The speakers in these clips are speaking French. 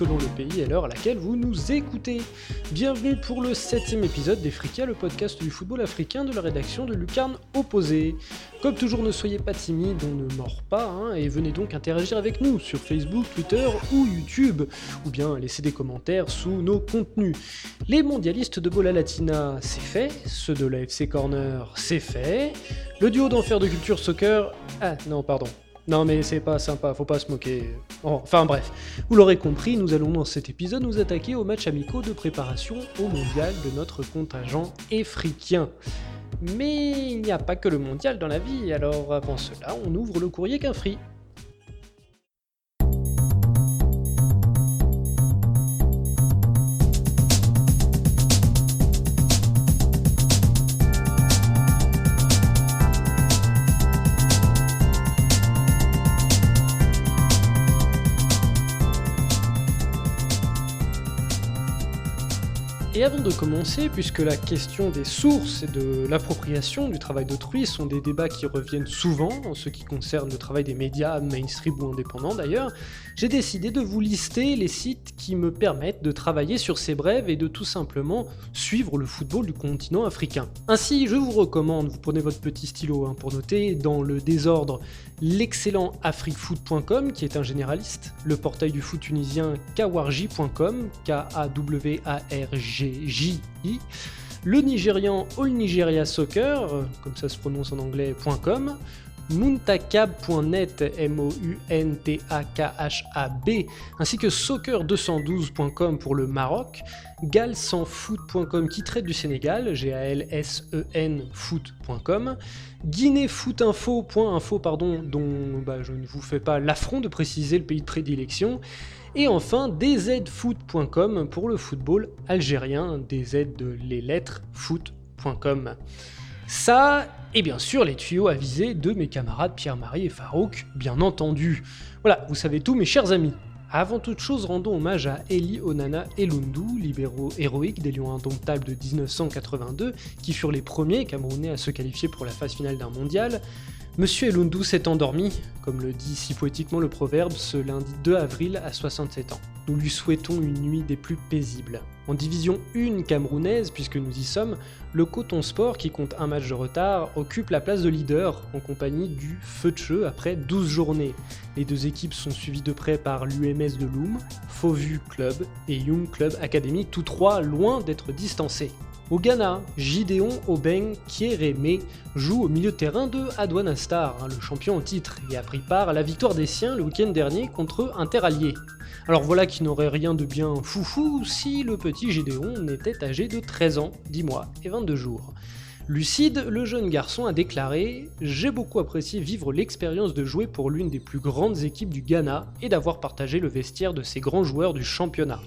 selon le pays et l'heure à laquelle vous nous écoutez. Bienvenue pour le septième épisode d'Efrika, le podcast du football africain de la rédaction de Lucarne Opposé. Comme toujours, ne soyez pas timide, on ne mord pas, hein, et venez donc interagir avec nous sur Facebook, Twitter ou YouTube, ou bien laisser des commentaires sous nos contenus. Les mondialistes de Bola Latina, c'est fait, ceux de la FC Corner, c'est fait, le duo d'enfer de culture soccer, ah non, pardon, non mais c'est pas sympa, faut pas se moquer. Enfin bref, vous l'aurez compris, nous allons dans cet épisode nous attaquer aux matchs amicaux de préparation au mondial de notre contingent africain. Mais il n'y a pas que le mondial dans la vie, alors avant cela, on ouvre le courrier qu'un free. Et avant de commencer, puisque la question des sources et de l'appropriation du travail d'autrui sont des débats qui reviennent souvent en ce qui concerne le travail des médias, mainstream ou indépendants d'ailleurs, j'ai décidé de vous lister les sites qui me permettent de travailler sur ces brèves et de tout simplement suivre le football du continent africain. Ainsi, je vous recommande, vous prenez votre petit stylo hein, pour noter, dans le désordre, l'excellent afriquefoot.com qui est un généraliste, le portail du foot tunisien kawarji.com, K-A-W-A-R-G-J-I, le nigérian All Nigeria Soccer, comme ça se prononce en anglais, .com, muntakab.net, M-O-U-N-T-A-K-H-A-B, ainsi que soccer212.com pour le Maroc, galsansfoot.com qui traite du Sénégal, G-A-L-S-E-N foot.com, guinéefootinfo.info, pardon, dont bah, je ne vous fais pas l'affront de préciser le pays de prédilection, et enfin dzfoot.com pour le football algérien, DZ de les lettres foot.com. Ça, et bien sûr les tuyaux avisés de mes camarades Pierre-Marie et Farouk, bien entendu. Voilà, vous savez tout mes chers amis. Avant toute chose, rendons hommage à Eli Onana Elundu, libéraux héroïques des Lions Indomptables de 1982, qui furent les premiers Camerounais à se qualifier pour la phase finale d'un mondial. Monsieur Elundu s'est endormi, comme le dit si poétiquement le proverbe, ce lundi 2 avril à 67 ans. Nous lui souhaitons une nuit des plus paisibles. En division 1 camerounaise, puisque nous y sommes, le Coton Sport, qui compte un match de retard, occupe la place de leader en compagnie du Feu de après 12 journées. Les deux équipes sont suivies de près par l'UMS de Loom, Fauvu Club et Young Club Academy, tous trois loin d'être distancés. Au Ghana, Gideon Obeng Kiereme joue au milieu de terrain de Adwana Star, hein, le champion en titre, et a pris part à la victoire des siens le week-end dernier contre Interallié. Alors voilà qui n'aurait rien de bien foufou si le petit Gideon n'était âgé de 13 ans, 10 mois et 22 jours. Lucide, le jeune garçon a déclaré J'ai beaucoup apprécié vivre l'expérience de jouer pour l'une des plus grandes équipes du Ghana et d'avoir partagé le vestiaire de ces grands joueurs du championnat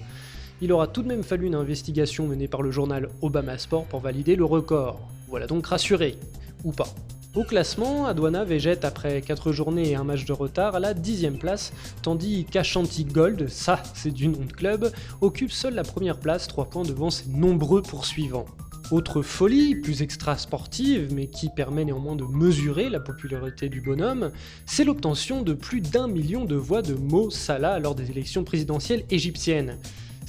il aura tout de même fallu une investigation menée par le journal Obama Sport pour valider le record. Voilà donc rassuré. Ou pas. Au classement, Adwana végète après 4 journées et un match de retard à la 10 place, tandis qu'Ashanti Gold, ça c'est du nom de club, occupe seule la première place, 3 points devant ses nombreux poursuivants. Autre folie, plus extra-sportive, mais qui permet néanmoins de mesurer la popularité du bonhomme, c'est l'obtention de plus d'un million de voix de Mo Salah lors des élections présidentielles égyptiennes.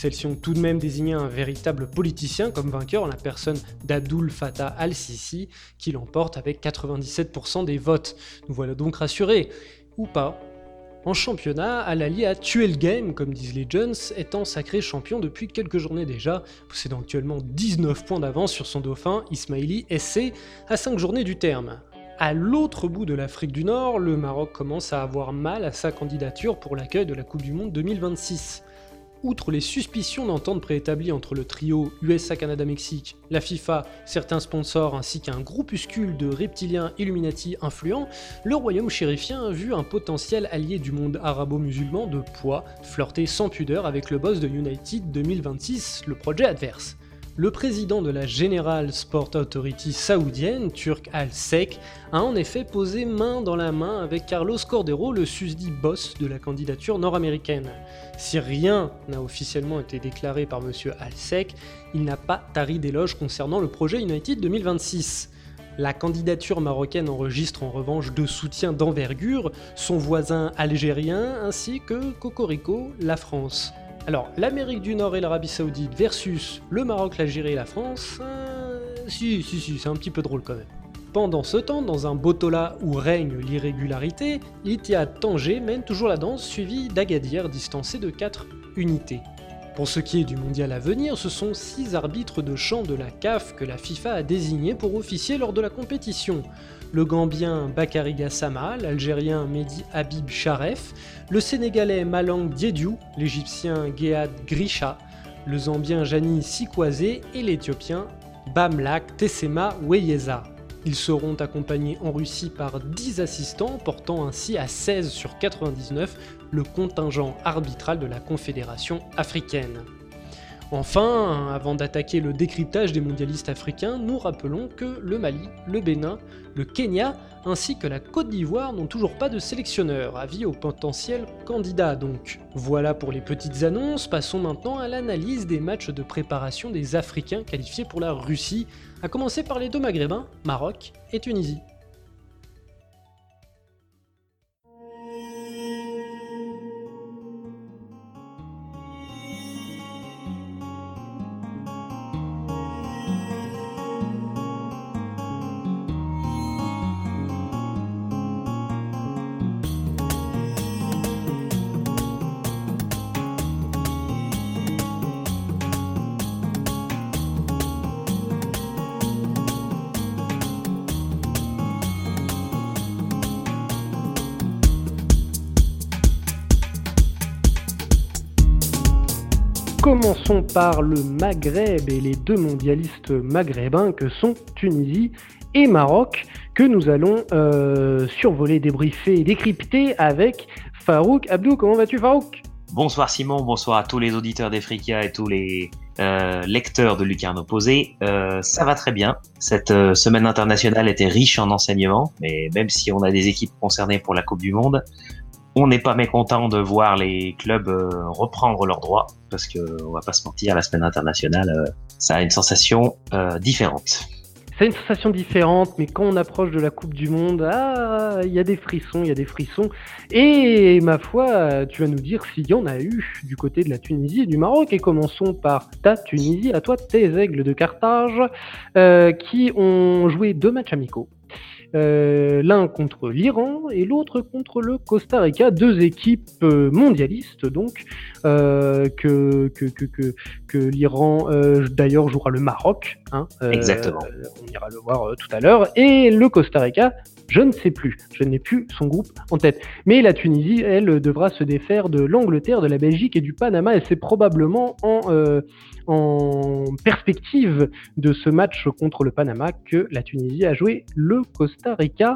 Celles-ci ont tout de même désigné un véritable politicien comme vainqueur en la personne d'Abdul Fattah al-Sisi, qui l'emporte avec 97% des votes. Nous voilà donc rassurés. Ou pas. En championnat, Al-Ali a tué le game, comme disent les Jones, étant sacré champion depuis quelques journées déjà, possédant actuellement 19 points d'avance sur son dauphin, Ismaili SC, à 5 journées du terme. À l'autre bout de l'Afrique du Nord, le Maroc commence à avoir mal à sa candidature pour l'accueil de la Coupe du Monde 2026 outre les suspicions d'entente préétablie entre le trio USA-Canada-Mexique, la FIFA, certains sponsors ainsi qu'un groupuscule de reptiliens Illuminati influents, le royaume chérifien a vu un potentiel allié du monde arabo-musulman de poids flirter sans pudeur avec le boss de United 2026, le projet adverse. Le président de la General Sport Authority saoudienne, Turk Al-Sek, a en effet posé main dans la main avec Carlos Cordero, le susdit boss de la candidature nord-américaine. Si rien n'a officiellement été déclaré par M. Al-Sek, il n'a pas tari d'éloge concernant le projet United 2026. La candidature marocaine enregistre en revanche deux soutiens d'envergure, son voisin algérien ainsi que Cocorico, la France. Alors, l'Amérique du Nord et l'Arabie Saoudite versus le Maroc, l'Algérie et la France, euh, si, si, si, c'est un petit peu drôle quand même. Pendant ce temps, dans un Botola où règne l'irrégularité, l'Itihad Tanger mène toujours la danse, suivi d'Agadir distancé de 4 unités. Pour ce qui est du mondial à venir, ce sont 6 arbitres de champ de la CAF que la FIFA a désignés pour officier lors de la compétition le Gambien Bakary Gassama, l'Algérien Mehdi Habib Sharef, le Sénégalais Malang Diediou, l'Égyptien Gehad Grisha, le Zambien Jani Sikwazé et l'Éthiopien Bamlak Tessema Weyeza. Ils seront accompagnés en Russie par 10 assistants, portant ainsi à 16 sur 99 le contingent arbitral de la Confédération africaine. Enfin, avant d'attaquer le décryptage des mondialistes africains, nous rappelons que le Mali, le Bénin, le Kenya ainsi que la Côte d'Ivoire n'ont toujours pas de sélectionneur, avis aux potentiels candidats donc. Voilà pour les petites annonces, passons maintenant à l'analyse des matchs de préparation des Africains qualifiés pour la Russie, à commencer par les deux Maghrébins, Maroc et Tunisie. Commençons par le Maghreb et les deux mondialistes maghrébins que sont Tunisie et Maroc, que nous allons euh, survoler, débriefer et décrypter avec Farouk Abdou. Comment vas-tu Farouk? Bonsoir Simon, bonsoir à tous les auditeurs d'Efrika et tous les euh, lecteurs de Lucarne Opposé. Euh, ça va très bien. Cette semaine internationale était riche en enseignements, mais même si on a des équipes concernées pour la Coupe du Monde, on n'est pas mécontent de voir les clubs euh, reprendre leurs droits parce que on va pas se mentir, la semaine internationale, euh, ça a une sensation euh, différente. C'est une sensation différente, mais quand on approche de la Coupe du Monde, ah, il y a des frissons, il y a des frissons. Et ma foi, tu vas nous dire s'il y en a eu du côté de la Tunisie et du Maroc. Et commençons par ta Tunisie, à toi tes aigles de Carthage, qui ont joué deux matchs amicaux. Euh, l'un contre l'Iran et l'autre contre le Costa Rica, deux équipes euh, mondialistes donc euh, que, que, que, que, l'Iran d'ailleurs jouera le Maroc. Hein, Exactement. on ira le voir tout à l'heure. Et le Costa Rica, je ne sais plus, je n'ai plus son groupe en tête. Mais la Tunisie, elle, devra se défaire de l'Angleterre, de la Belgique et du Panama, et c'est probablement en, en perspective de ce match contre le Panama que la Tunisie a joué le Costa Rica.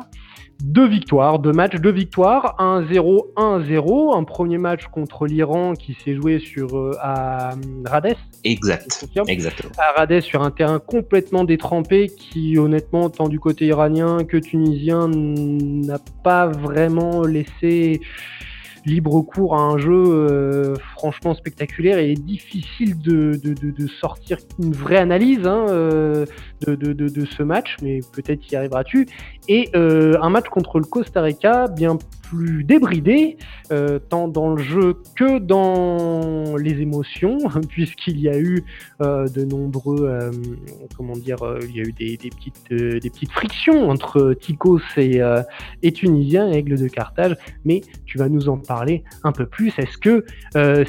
Deux victoires, deux matchs, deux victoires, 1-0, 1-0. Un premier match contre l'Iran qui s'est joué sur euh, à Rades. Exact. Exactement. À Rades sur un terrain complètement détrempé qui, honnêtement, tant du côté iranien que tunisien, n'a pas vraiment laissé libre cours à un jeu euh, franchement spectaculaire et difficile de, de, sortir une vraie analyse hein, euh, de, ce match, mais peut-être y arriveras-tu. Et euh, un match contre le Costa Rica bien plus débridé, euh, tant dans le jeu que dans les émotions, puisqu'il y a eu euh, de nombreux, euh, comment dire, il y a eu des, petites, des petites frictions entre Tikos et, et Tunisien, Aigle de Carthage, mais tu vas nous en parler un peu plus. Est-ce que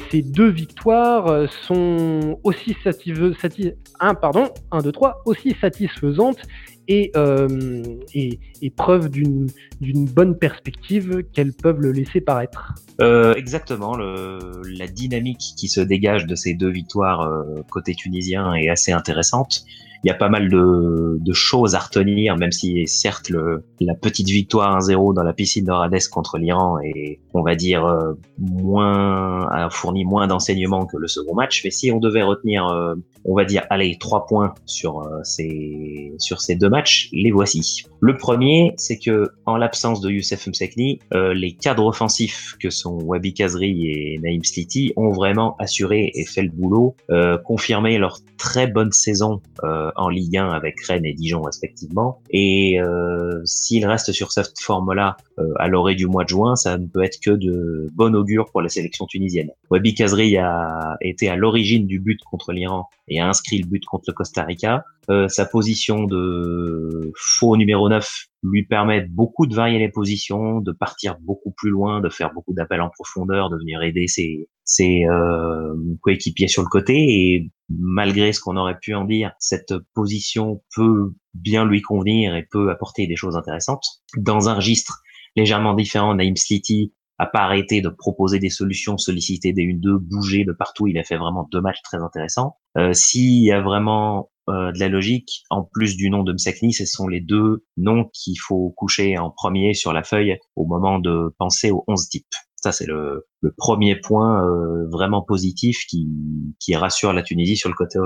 ces deux victoires sont aussi satisfaisantes, un, pardon, un, deux, trois, aussi satisfaisantes et, euh, et, preuve d'une bonne perspective qu'elles peuvent le laisser paraître. Euh, exactement, la dynamique qui se dégage de ces deux victoires euh, côté tunisien est assez intéressante il y a pas mal de, choses à retenir, même si certes le, la petite victoire 1-0 dans la piscine de contre l'Iran est, on va dire, euh, moins a fourni moins d'enseignements que le second match. Mais si on devait retenir, euh, on va dire, allez, trois points sur euh, ces sur ces deux matchs, les voici. Le premier, c'est que en l'absence de Youssef Msekni, euh, les cadres offensifs que sont Wabi Kazri et Naïm Sliti ont vraiment assuré et fait le boulot, euh, confirmé leur très bonne saison euh, en Ligue 1 avec Rennes et Dijon respectivement. Et euh, s'ils restent sur cette forme-là euh, à l'orée du mois de juin, ça ne peut être que de bon augure pour la sélection tunisienne. Wabi Kazri a été à l'origine du but contre l'Iran et a inscrit le but contre le Costa Rica. Euh, sa position de faux numéro 9 lui permet beaucoup de varier les positions, de partir beaucoup plus loin, de faire beaucoup d'appels en profondeur, de venir aider ses, ses euh, coéquipiers sur le côté. Et malgré ce qu'on aurait pu en dire, cette position peut bien lui convenir et peut apporter des choses intéressantes. Dans un registre légèrement différent, Naïm Sliti a pas arrêté de proposer des solutions, solliciter des 1-2, bouger de partout. Il a fait vraiment deux matchs très intéressants. Euh, S'il y a vraiment euh, de la logique, en plus du nom de Msakni, ce sont les deux noms qu'il faut coucher en premier sur la feuille au moment de penser aux 11 types. Ça, c'est le, le, premier point euh, vraiment positif qui, qui rassure la Tunisie sur le côté,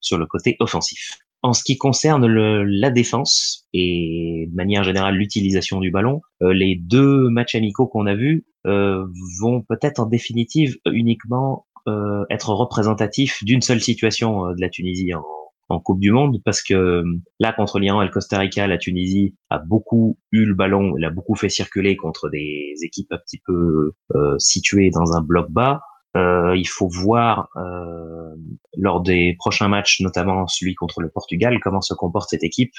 sur le côté offensif. En ce qui concerne le, la défense et de manière générale l'utilisation du ballon, euh, les deux matchs amicaux qu'on a vus euh, vont peut-être en définitive uniquement euh, être représentatifs d'une seule situation euh, de la Tunisie en, en Coupe du Monde parce que là contre l'Iran et le Costa Rica, la Tunisie a beaucoup eu le ballon, elle a beaucoup fait circuler contre des équipes un petit peu euh, situées dans un bloc bas. Euh, il faut voir euh, lors des prochains matchs, notamment celui contre le Portugal, comment se comporte cette équipe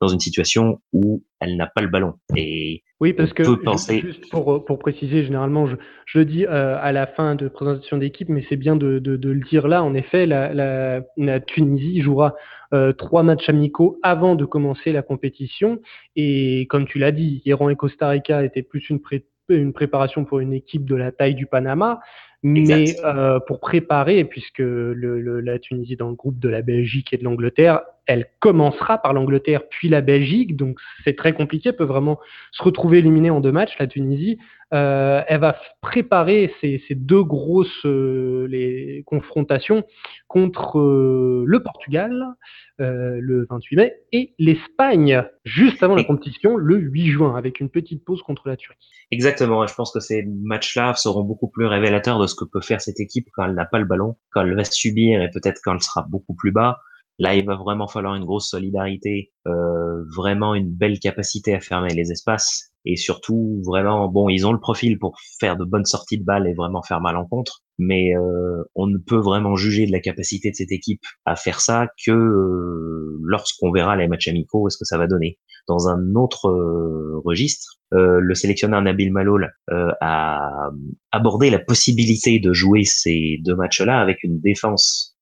dans une situation où elle n'a pas le ballon. Et oui, parce que penser... juste pour, pour préciser, généralement, je, je le dis euh, à la fin de présentation d'équipe, mais c'est bien de, de, de, le dire là. En effet, la, la, la Tunisie jouera euh, trois matchs amicaux avant de commencer la compétition. Et comme tu l'as dit, Iran et Costa Rica étaient plus une, pré une préparation pour une équipe de la taille du Panama. Mais euh, pour préparer, puisque le, le, la Tunisie est dans le groupe de la Belgique et de l'Angleterre, elle commencera par l'Angleterre puis la Belgique, donc c'est très compliqué, elle peut vraiment se retrouver éliminée en deux matchs, la Tunisie. Euh, elle va préparer ces, ces deux grosses euh, les confrontations contre euh, le Portugal euh, le 28 mai et l'Espagne juste avant la compétition le 8 juin avec une petite pause contre la Turquie. Exactement, je pense que ces matchs-là seront beaucoup plus révélateurs de ce que peut faire cette équipe quand elle n'a pas le ballon, quand elle va subir et peut-être quand elle sera beaucoup plus bas. Là, il va vraiment falloir une grosse solidarité, euh, vraiment une belle capacité à fermer les espaces et surtout vraiment, bon, ils ont le profil pour faire de bonnes sorties de balles et vraiment faire mal en contre, mais euh, on ne peut vraiment juger de la capacité de cette équipe à faire ça que euh, lorsqu'on verra les matchs amicaux, est-ce que ça va donner. Dans un autre euh, registre, euh, le sélectionneur Nabil Maloul euh, a abordé la possibilité de jouer ces deux matchs-là avec une défense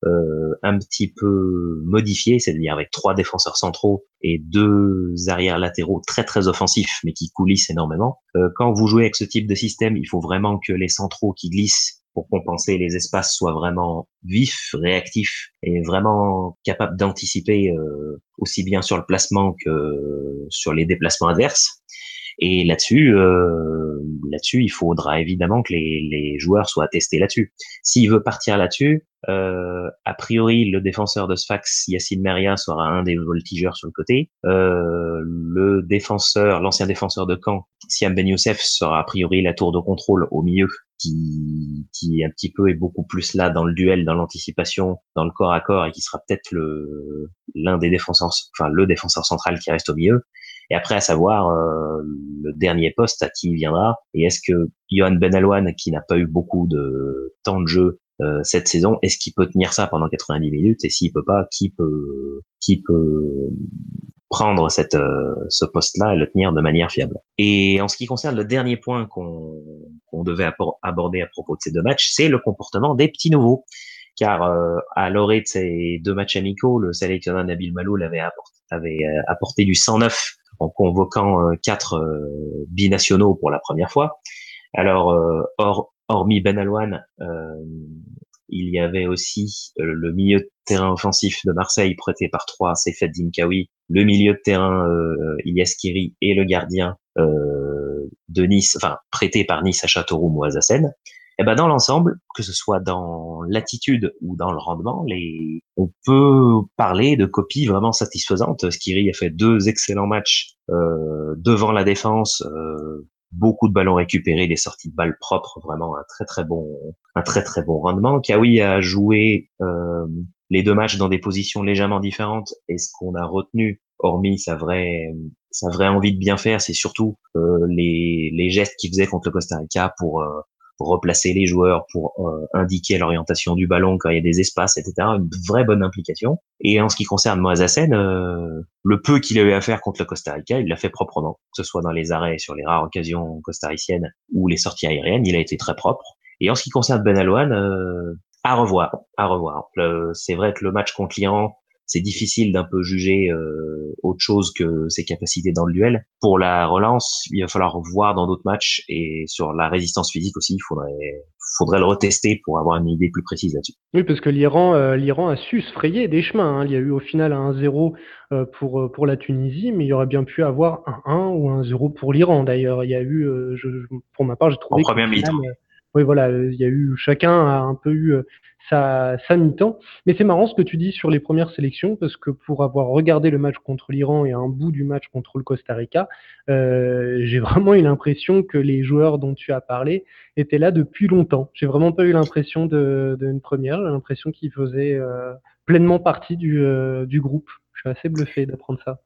un petit peu modifiée, c'est-à-dire avec trois défenseurs centraux et deux arrières latéraux très très offensifs, mais qui coulissent énormément. quand vous jouez avec ce type de système, il faut vraiment que les centraux qui glissent pour compenser les espaces soient vraiment vifs, réactifs et vraiment capables d'anticiper euh, aussi bien sur le placement que sur les déplacements adverses. Et là-dessus, euh, là-dessus, il faudra évidemment que les, les joueurs soient testés là-dessus. S'il veut partir là-dessus, euh, a priori, le défenseur de Sfax, Yacine Meria, sera un des voltigeurs sur le côté. Euh, le défenseur, l'ancien défenseur de Caen, Siam Ben Youssef, sera a priori la tour de contrôle au milieu, qui, qui un petit peu est beaucoup plus là dans le duel, dans l'anticipation, dans le corps à corps, et qui sera peut-être le l'un des défenseurs, enfin le défenseur central qui reste au milieu. Et après, à savoir euh, le dernier poste à qui viendra. Et est-ce que Johan Benalouane, qui n'a pas eu beaucoup de temps de jeu euh, cette saison, est-ce qu'il peut tenir ça pendant 90 minutes? Et s'il peut pas, qui peut qui peut prendre cette, euh, ce poste-là et le tenir de manière fiable? Et en ce qui concerne le dernier point qu'on qu'on devait aborder à propos de ces deux matchs, c'est le comportement des petits nouveaux. Car euh, à l'orée de ces deux matchs amicaux, le sélectionneur Nabil Malou avait apporté, avait apporté du 109 en convoquant euh, quatre euh, binationaux pour la première fois. Alors, euh, or, hormis Ben Alouane, il y avait aussi le milieu de terrain offensif de Marseille prêté par trois, Seyfed Dinkawi, le milieu de terrain euh, Kiri et le gardien euh, de Nice, enfin prêté par Nice à Châteauroux ou eh ben dans l'ensemble, que ce soit dans l'attitude ou dans le rendement, les... on peut parler de copies vraiment satisfaisantes. Skiri a fait deux excellents matchs euh, devant la défense, euh, beaucoup de ballons récupérés, des sorties de balles propres, vraiment un très très bon, un très très bon rendement. Kawi a joué euh, les deux matchs dans des positions légèrement différentes, et ce qu'on a retenu, hormis sa vraie sa vraie envie de bien faire, c'est surtout euh, les, les gestes qu'il faisait contre le Costa Rica pour euh, replacer les joueurs, pour euh, indiquer l'orientation du ballon quand il y a des espaces, etc. Une vraie bonne implication. Et en ce qui concerne Moazasen, euh, le peu qu'il a eu à faire contre le Costa Rica, il l'a fait proprement, que ce soit dans les arrêts sur les rares occasions costariciennes ou les sorties aériennes, il a été très propre. Et en ce qui concerne Ben Alouane, euh, à revoir, à revoir. C'est vrai que le match contre l'Iran, c'est difficile d'un peu juger euh, autre chose que ses capacités dans le duel. Pour la relance, il va falloir voir dans d'autres matchs et sur la résistance physique aussi, il faudrait faudrait le retester pour avoir une idée plus précise là-dessus. Oui, parce que l'Iran euh, l'Iran a su se frayer des chemins. Hein. Il y a eu au final un 1-0 euh, pour pour la Tunisie, mais il y aurait bien pu avoir un 1 ou un 0 pour l'Iran. D'ailleurs, il y a eu, je, pour ma part, j'ai trouvé. En première mi oui, voilà, il y a eu chacun a un peu eu ça, ça mi-temps. Mais c'est marrant ce que tu dis sur les premières sélections, parce que pour avoir regardé le match contre l'Iran et un bout du match contre le Costa Rica, euh, j'ai vraiment eu l'impression que les joueurs dont tu as parlé étaient là depuis longtemps. J'ai vraiment pas eu l'impression d'une première, j'ai l'impression qu'ils faisaient euh, pleinement partie du, euh, du groupe. Je suis assez bluffé d'apprendre ça.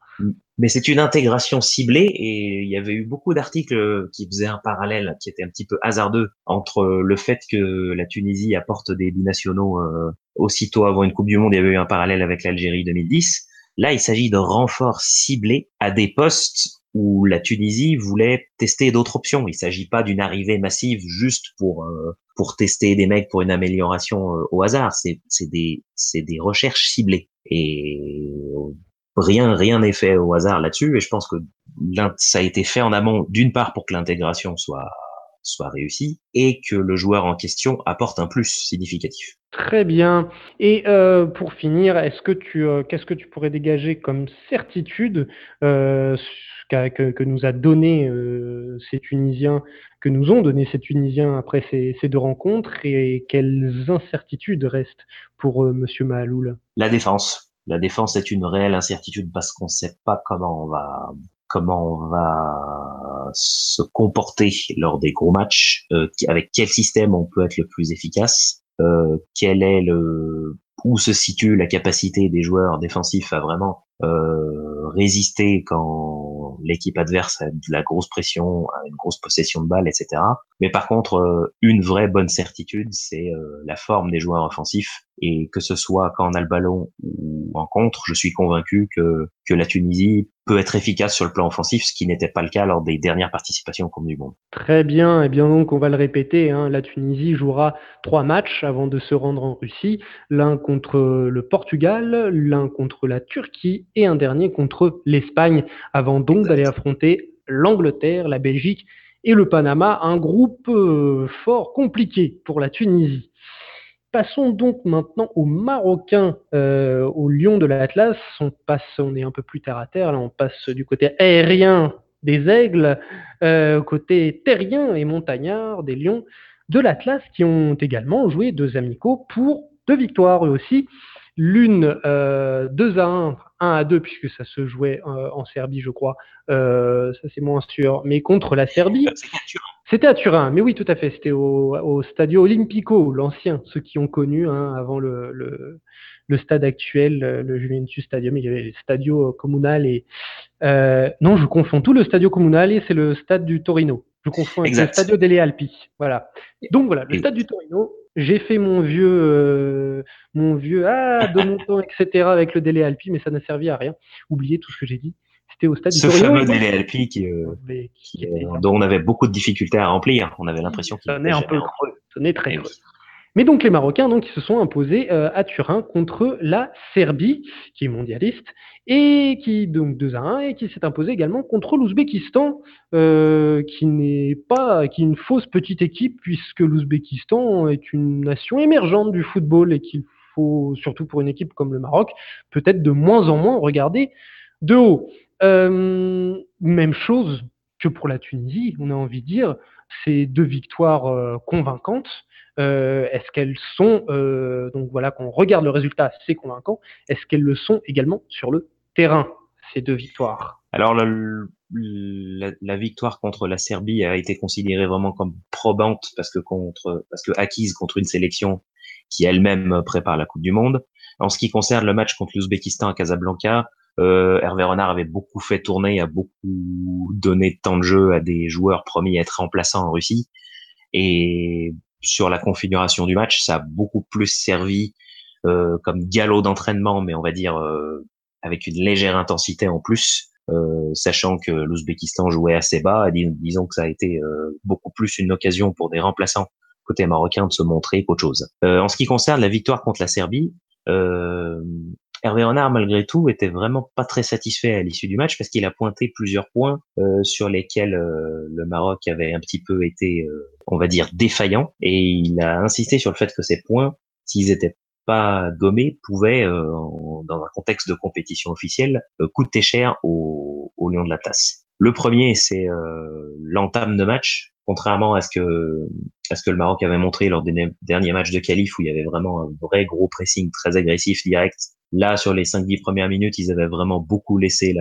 Mais c'est une intégration ciblée et il y avait eu beaucoup d'articles qui faisaient un parallèle qui était un petit peu hasardeux entre le fait que la Tunisie apporte des binationaux euh, aussitôt avant une Coupe du Monde, il y avait eu un parallèle avec l'Algérie 2010. Là, il s'agit de renforts ciblés à des postes où la Tunisie voulait tester d'autres options. Il s'agit pas d'une arrivée massive juste pour euh, pour tester des mecs pour une amélioration euh, au hasard. C'est c'est des c'est des recherches ciblées. Et rien rien n'est fait au hasard là-dessus et je pense que ça a été fait en amont d'une part pour que l'intégration soit soit réussie et que le joueur en question apporte un plus significatif. Très bien. Et euh, pour finir, est-ce que tu euh, qu'est-ce que tu pourrais dégager comme certitude euh, que, que, nous a donné ces Tunisiens, que nous ont donné ces Tunisiens après ces, ces deux rencontres et quelles incertitudes restent pour Monsieur Mahaloul? La défense la défense est une réelle incertitude parce qu'on ne sait pas comment on va comment on va se comporter lors des gros matchs, euh, avec quel système on peut être le plus efficace, euh, quel est le où se situe la capacité des joueurs défensifs à vraiment euh, résister quand l'équipe adverse a de la grosse pression, a une grosse possession de balles, etc. Mais par contre, euh, une vraie bonne certitude, c'est euh, la forme des joueurs offensifs. Et que ce soit quand on a le ballon ou en contre, je suis convaincu que, que la Tunisie peut être efficace sur le plan offensif, ce qui n'était pas le cas lors des dernières participations au Coupe du Monde. Très bien, et eh bien donc on va le répéter, hein, la Tunisie jouera trois matchs avant de se rendre en Russie, l'un contre le Portugal, l'un contre la Turquie et un dernier contre l'Espagne, avant donc d'aller affronter l'Angleterre, la Belgique et le Panama, un groupe euh, fort compliqué pour la Tunisie. Passons donc maintenant aux Marocains, euh, au Lion de l'Atlas. On passe, on est un peu plus terre à terre, là on passe du côté aérien des aigles, euh, côté terrien et montagnard des lions de l'Atlas qui ont également joué deux amicaux pour deux victoires eux aussi. L'une euh, 2 à 1, 1 à 2 puisque ça se jouait euh, en Serbie je crois, euh, ça c'est moins sûr, mais contre la Serbie. C'était à Turin, mais oui, tout à fait. C'était au, au, Stadio Olimpico, l'ancien, ceux qui ont connu hein, avant le, le, le, stade actuel, le Juventus Stadium. Il y avait le Stadio Comunale et euh, non, je confonds tout. Le Stadio Comunale, c'est le stade du Torino. Je confonds avec le Stadio delle Alpi. Voilà. Donc voilà, le stade du Torino. J'ai fait mon vieux, euh, mon vieux, ah, de mon temps, etc. avec le Dele Alpi, mais ça n'a servi à rien. Oubliez tout ce que j'ai dit au stade Ce fameux délai Alpi qui, euh, qui, dont on avait beaucoup de difficultés à remplir. On avait l'impression qu'il sonnait un peu creux, très creux. Mais donc les Marocains donc, ils se sont imposés euh, à Turin contre la Serbie, qui est mondialiste, et qui donc 2 à 1, et qui s'est imposé également contre l'Ouzbékistan, euh, qui n'est pas qui est une fausse petite équipe, puisque l'Ouzbékistan est une nation émergente du football et qu'il faut, surtout pour une équipe comme le Maroc, peut-être de moins en moins regarder de haut. Euh, même chose que pour la Tunisie, on a envie de dire, c'est deux victoires euh. Est-ce qu'elles sont, donc voilà, qu'on regarde le résultat, c'est convaincant. Est-ce qu'elles le sont également sur le terrain, ces deux victoires? Alors, la, victoire contre la Serbie a été considérée vraiment comme probante parce que contre, parce que acquise contre une sélection qui elle-même prépare la Coupe du Monde. En ce qui concerne le match contre l'Ouzbékistan à Casablanca, euh, Hervé Renard avait beaucoup fait tourner, a beaucoup donné de temps de jeu à des joueurs promis à être remplaçants en Russie. Et sur la configuration du match, ça a beaucoup plus servi euh, comme galop d'entraînement, mais on va dire euh, avec une légère intensité en plus, euh, sachant que l'Ouzbékistan jouait assez bas. disons que ça a été euh, beaucoup plus une occasion pour des remplaçants côté marocain de se montrer qu'autre chose. Euh, en ce qui concerne la victoire contre la Serbie, Hervé Renard, malgré tout, était vraiment pas très satisfait à l'issue du match parce qu'il a pointé plusieurs points sur lesquels le Maroc avait un petit peu été, on va dire, défaillant. Et il a insisté sur le fait que ces points, s'ils étaient pas gommé pouvait, euh, dans un contexte de compétition officielle, euh, coûter cher au, au Lion de la Tasse. Le premier, c'est euh, l'entame de match, contrairement à ce que à ce que le Maroc avait montré lors des derniers matchs de qualif où il y avait vraiment un vrai gros pressing très agressif direct. Là, sur les 5-10 premières minutes, ils avaient vraiment beaucoup laissé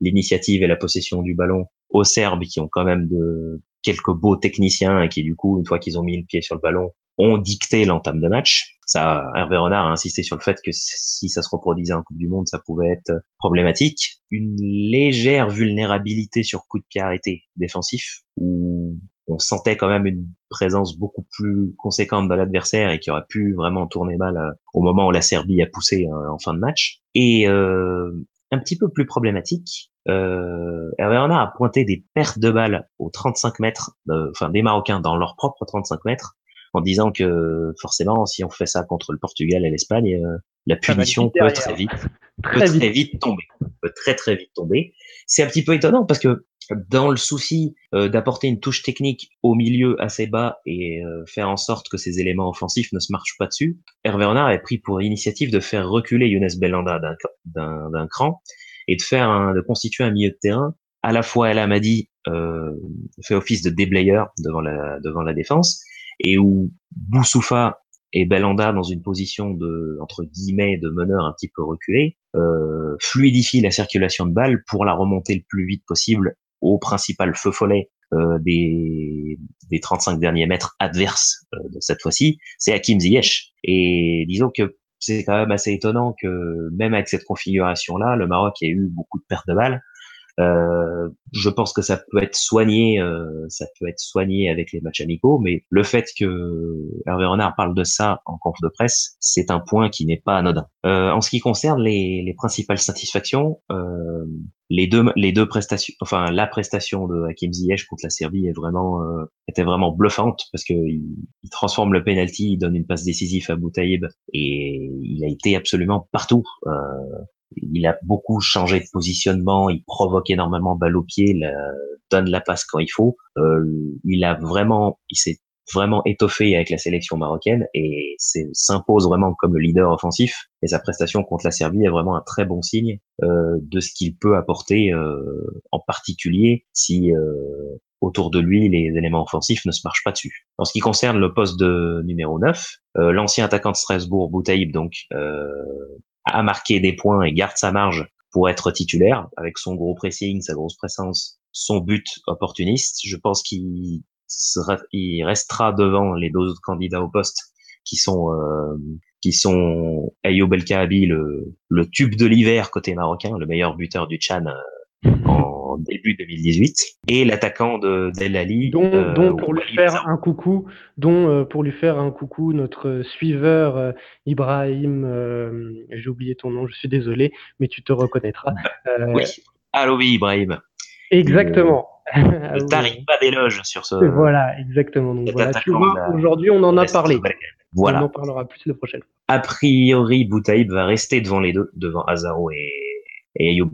l'initiative et la possession du ballon aux Serbes qui ont quand même de quelques beaux techniciens et qui du coup, une fois qu'ils ont mis le pied sur le ballon, ont dicté l'entame de match. Ça, Hervé Renard a insisté sur le fait que si ça se reproduisait en Coupe du Monde, ça pouvait être problématique. Une légère vulnérabilité sur coup de pied arrêté défensif, où on sentait quand même une présence beaucoup plus conséquente de l'adversaire et qui aurait pu vraiment tourner mal euh, au moment où la Serbie a poussé euh, en fin de match. Et euh, un petit peu plus problématique, euh, Hervé Renard a pointé des pertes de balles aux 35 mètres, enfin des Marocains dans leur propre 35 mètres, en disant que forcément, si on fait ça contre le Portugal et l'Espagne, euh, la punition peut très vite, très peut très vite. tomber, peut très très vite tomber. C'est un petit peu étonnant parce que dans le souci euh, d'apporter une touche technique au milieu assez bas et euh, faire en sorte que ces éléments offensifs ne se marchent pas dessus, Hervé Renard a pris pour initiative de faire reculer Younes Belanda d'un cran et de faire un, de constituer un milieu de terrain. À la fois El Amadi euh, fait office de déblayeur devant la devant la défense et où Boussoufa et Belanda dans une position de entre guillemets de meneur un petit peu reculé euh, fluidifie la circulation de balles pour la remonter le plus vite possible au principal feu follet euh, des, des 35 derniers mètres adverses euh, de cette fois-ci, c'est Hakim Ziyech. Et disons que c'est quand même assez étonnant que même avec cette configuration-là, le Maroc ait eu beaucoup de pertes de balles je pense que ça peut être soigné, euh, ça peut être soigné avec les matchs amicaux, mais le fait que Hervé Renard parle de ça en conf de presse, c'est un point qui n'est pas anodin. Euh, en ce qui concerne les, les principales satisfactions, euh, les deux les deux prestations, enfin la prestation de Hakim Ziyech contre la Serbie est vraiment euh, était vraiment bluffante parce que il, transforme le penalty, il donne une passe décisive à Boutaïb et il a été absolument partout. Euh, il a beaucoup changé de positionnement, il provoque énormément balle au pied, il donne la passe quand il faut. Euh, il a vraiment, il s'est vraiment étoffé avec la sélection marocaine et s'impose vraiment comme le leader offensif. Et sa prestation contre la Serbie est vraiment un très bon signe euh, de ce qu'il peut apporter, euh, en particulier si euh, autour de lui les éléments offensifs ne se marchent pas dessus. En ce qui concerne le poste de numéro 9, euh, l'ancien attaquant de Strasbourg, Boutaïb, donc a marqué des points et garde sa marge pour être titulaire avec son gros pressing, sa grosse présence, son but opportuniste. Je pense qu'il sera, il restera devant les deux autres candidats au poste qui sont euh, qui sont Ayoub Belkaabi, le, le tube de l'hiver côté marocain, le meilleur buteur du Tchad euh, en début 2018, et l'attaquant de Del Ali. Dont, euh, pour lui faire un coucou, dont euh, pour lui faire un coucou, notre suiveur euh, Ibrahim, j'ai oublié ton nom, je suis désolé, mais tu te reconnaîtras. oui, allo oui Ibrahim. Exactement. Ne t'arrive pas d'éloge sur ce. Voilà, exactement. Donc voilà, tu vois, aujourd'hui on en a parlé. Voilà. On en parlera plus la prochaine fois. A priori, Boutaïb va rester devant les deux, devant Azaro et, et Ayoub.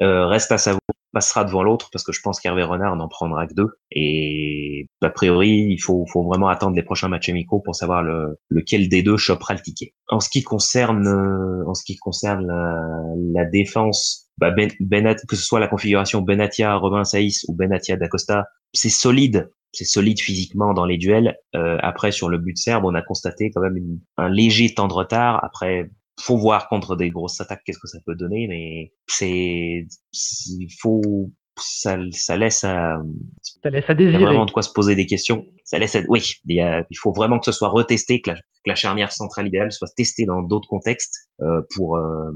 Euh, reste à savoir passera devant l'autre parce que je pense qu'Hervé Renard n'en prendra que deux. Et a priori, il faut, faut vraiment attendre les prochains matchs amicaux pour savoir le, lequel des deux chopera le ticket. En ce qui concerne, en ce qui concerne la, défense, bah ben, que ce soit la configuration Benatia, Robin Saïs ou Benatia d'Acosta, c'est solide c'est solide physiquement dans les duels. Euh, après, sur le but serbe, on a constaté quand même un léger temps de retard. Après, faut voir contre des grosses attaques qu'est-ce que ça peut donner, mais c'est, il faut, ça, ça laisse à, ça laisse à désirer. vraiment de quoi se poser des questions. Ça laisse, à, oui, il, il, faut vraiment que ce soit retesté, que la, que la charnière centrale idéale soit testée dans d'autres contextes euh, pour euh,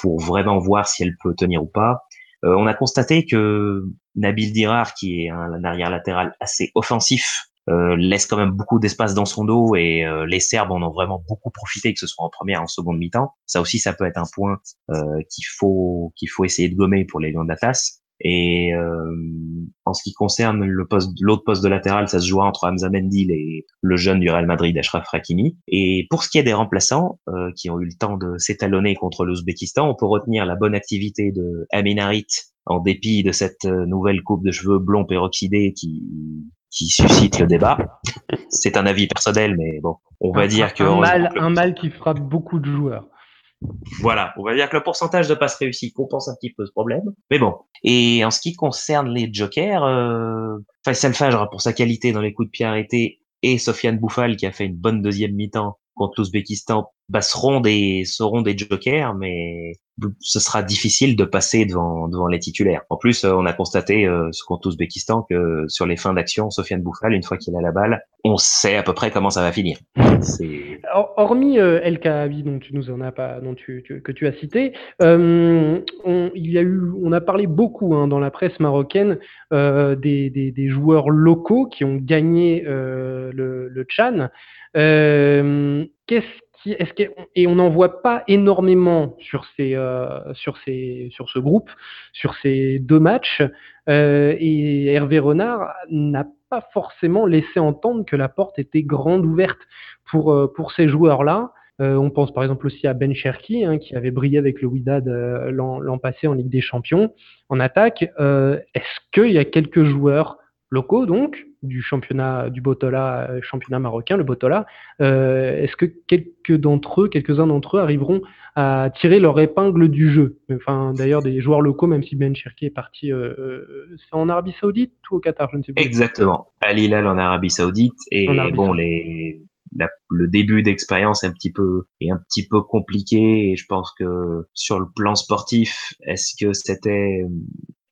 pour vraiment voir si elle peut tenir ou pas. Euh, on a constaté que Nabil Dirar, qui est un, arrière latéral assez offensif, euh, laisse quand même beaucoup d'espace dans son dos et euh, les Serbes en ont vraiment beaucoup profité, que ce soit en première, en seconde mi-temps. Ça aussi, ça peut être un point euh, qu'il faut qu'il faut essayer de gommer pour les Lions d'Atas. Et euh, en ce qui concerne le poste, l'autre poste de latéral, ça se joue entre Hamza Mendil et le jeune du Real Madrid, Ashraf Hakimi. Et pour ce qui est des remplaçants euh, qui ont eu le temps de s'étalonner contre l'Ouzbékistan, on peut retenir la bonne activité de Amin Harit en dépit de cette nouvelle coupe de cheveux blonds peroxydés qui qui suscite le débat. C'est un avis personnel, mais bon, on va dire que un mal, un mal qui frappe beaucoup de joueurs. Voilà, on va dire que le pourcentage de passes réussies compense un petit peu ce problème. Mais bon. Et en ce qui concerne les jokers, euh, Faisal Fajr pour sa qualité dans les coups de pied arrêtés et Sofiane Bouffal qui a fait une bonne deuxième mi-temps contre l'Ouzbékistan bah, seront des seront des jokers, mais ce sera difficile de passer devant devant les titulaires. En plus, euh, on a constaté euh, contre l'Ouzbékistan que sur les fins d'action, Sofiane Bouffal, une fois qu'il a la balle, on sait à peu près comment ça va finir. Hormis euh, El Kaabi, dont tu nous en as pas, dont tu, que tu as cité, euh, on, il y a eu, on a parlé beaucoup hein, dans la presse marocaine euh, des, des, des, joueurs locaux qui ont gagné euh, le, le Chan. Qu'est-ce et on n'en voit pas énormément sur ces, euh, sur ces, sur ce groupe, sur ces deux matchs. Euh, et Hervé Renard n'a pas forcément laissé entendre que la porte était grande ouverte pour, euh, pour ces joueurs-là. Euh, on pense par exemple aussi à Ben Cherki, hein, qui avait brillé avec le Wydad euh, l'an passé en Ligue des Champions en attaque. Est-ce qu'il y a quelques joueurs locaux donc du championnat du Botola, euh, championnat marocain, le Botola. Euh, Est-ce que quelques d'entre eux, quelques-uns d'entre eux arriveront à tirer leur épingle du jeu? Enfin, d'ailleurs, des joueurs locaux, même si Ben Cherki est parti, euh, euh en Arabie Saoudite ou au Qatar, je ne sais pas. Exactement, à en Arabie Saoudite et bon les la, le début d'expérience est un petit peu est un petit peu compliqué et je pense que sur le plan sportif, est-ce que c'était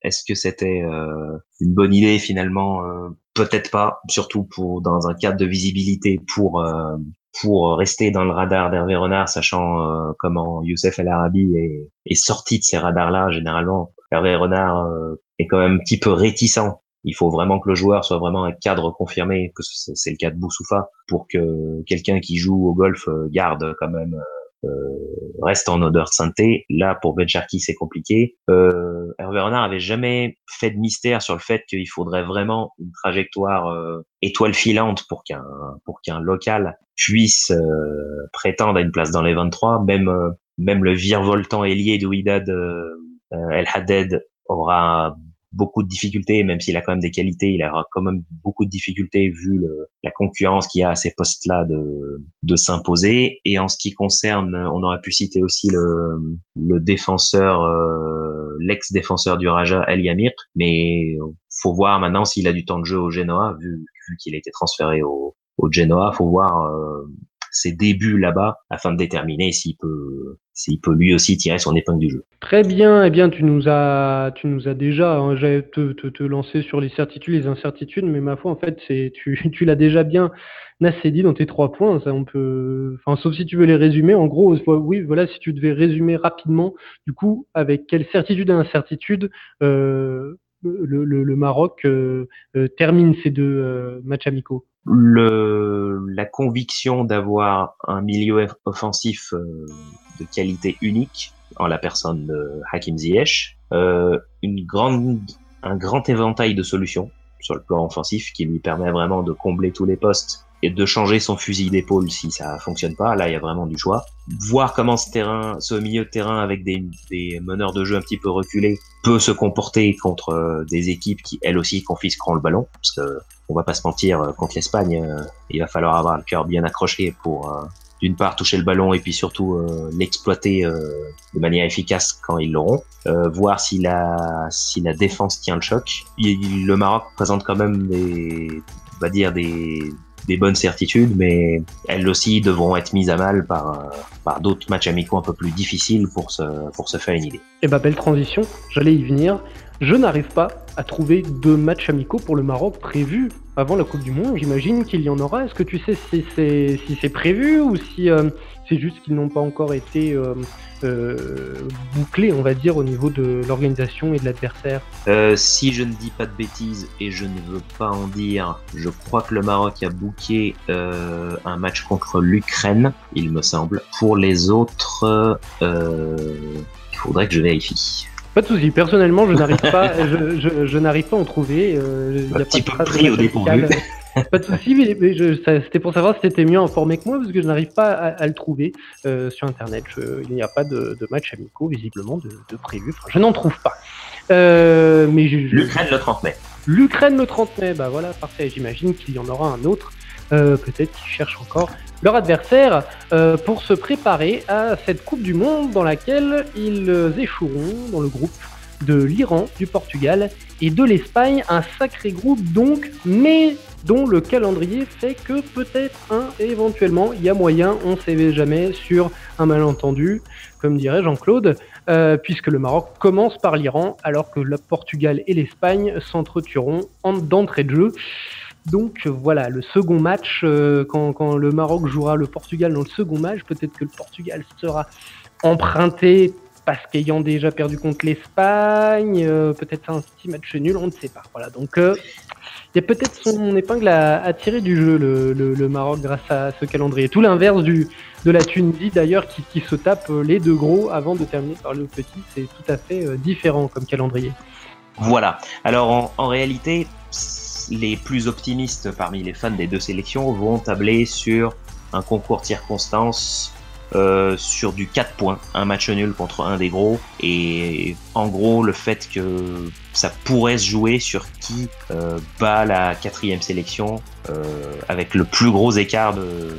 est-ce que c'était euh, une bonne idée finalement? Euh, Peut-être pas, surtout pour dans un cadre de visibilité pour euh, pour rester dans le radar d'Hervé Renard, sachant comment Youssef El Arabi est, est sorti de ces radars-là. Généralement, Hervé Renard est quand même un petit peu réticent il faut vraiment que le joueur soit vraiment un cadre confirmé, que c'est le cas de Boussoufa, pour que quelqu'un qui joue au golf garde quand même euh, reste en odeur de sainteté. Là, pour Bencharki, c'est compliqué. Euh, Hervé Renard avait jamais fait de mystère sur le fait qu'il faudrait vraiment une trajectoire euh, étoile filante pour qu'un pour qu'un local puisse euh, prétendre à une place dans les 23. Même même le virevoltant ailier de Ouidad El Haddad aura beaucoup de difficultés, même s'il a quand même des qualités, il aura quand même beaucoup de difficultés vu le, la concurrence qu'il y a à ces postes-là de, de s'imposer. Et en ce qui concerne, on aurait pu citer aussi le, le défenseur, euh, l'ex-défenseur du Raja, El Yamir, mais faut voir maintenant s'il a du temps de jeu au Genoa, vu, vu qu'il a été transféré au, au Genoa, faut voir euh, ses débuts là-bas afin de déterminer s'il peut, s'il peut lui aussi tirer son épingle du jeu. Très bien, eh bien tu nous as, tu nous as déjà, hein, te, te, lancer sur les certitudes, les incertitudes, mais ma foi en fait c'est, tu, tu l'as déjà bien assez dit dans tes trois points. Ça, on peut, enfin sauf si tu veux les résumer. En gros, oui, voilà, si tu devais résumer rapidement, du coup, avec quelle certitude et incertitude euh, le, Maroc euh, euh, termine ces deux matchs amicaux? Le, la conviction d'avoir un milieu offensif euh, de qualité unique en la personne de Hakim Ziyech, euh, une grande, un grand éventail de solutions sur le plan offensif qui lui permet vraiment de combler tous les postes et de changer son fusil d'épaule si ça fonctionne pas. Là, il y a vraiment du choix. Voir comment ce terrain, ce milieu de terrain avec des, des meneurs de jeu un petit peu reculés peut se comporter contre euh, des équipes qui elles aussi confisqueront le ballon, parce que on va pas se mentir, euh, contre l'Espagne, euh, il va falloir avoir le cœur bien accroché pour d'une part toucher le ballon et puis surtout euh, l'exploiter euh, de manière efficace quand ils l'auront. Euh, voir si la si la défense tient le choc. Il, le Maroc présente quand même des, va dire, des, des bonnes certitudes, mais elles aussi devront être mises à mal par, par d'autres matchs amicaux un peu plus difficiles pour se, pour se faire une idée. Et eh bah belle transition, j'allais y venir. Je n'arrive pas à trouver deux matchs amicaux pour le Maroc prévus avant la Coupe du Monde. J'imagine qu'il y en aura. Est-ce que tu sais si c'est prévu ou si euh, c'est juste qu'ils n'ont pas encore été euh, euh, bouclés, on va dire, au niveau de l'organisation et de l'adversaire? Si je ne dis pas de bêtises et je ne veux pas en dire, je crois que le Maroc a booké un match contre l'Ukraine, il me semble. Pour les autres, il faudrait que je vérifie. Pas de souci. Personnellement, je n'arrive pas, je, n'arrive pas à en trouver. Euh, un petit peu pris au dépourvu. pas de souci, mais, c'était pour savoir si c'était mieux informé que moi parce que je n'arrive pas à, le trouver euh, sur Internet. il n'y a pas de, match amicaux visiblement de, prévu. je n'en trouve pas. Euh, mais L'Ukraine le 30 mai. L'Ukraine le 30 mai, bah voilà, parfait. J'imagine qu'il y en aura un autre. Euh, peut-être qu'ils cherchent encore leur adversaire euh, pour se préparer à cette Coupe du Monde dans laquelle ils échoueront dans le groupe de l'Iran, du Portugal et de l'Espagne. Un sacré groupe donc, mais dont le calendrier fait que peut-être un, éventuellement, il y a moyen, on ne sait jamais, sur un malentendu, comme dirait Jean-Claude, euh, puisque le Maroc commence par l'Iran, alors que le Portugal et l'Espagne s'entretueront d'entrée de jeu. Donc voilà, le second match, euh, quand, le Maroc jouera le Portugal dans le second match, peut-être que le Portugal sera emprunté parce qu'ayant déjà perdu contre l'Espagne, euh, peut-être un petit match nul, on ne sait pas. Voilà, donc euh, il y a peut-être son épingle à, tirer du jeu, le, Maroc, grâce à ce calendrier. Tout l'inverse du de la Tunisie d'ailleurs, qui, se tape les deux gros avant de terminer par le petit. C'est tout à fait différent comme calendrier. Voilà. Alors en réalité, les plus optimistes parmi les fans des deux sélections vont tabler sur un concours de circonstances euh, sur du 4 points, un match nul contre un des gros, et en gros le fait que ça pourrait se jouer sur qui euh, bat la quatrième sélection euh, avec le plus gros écart de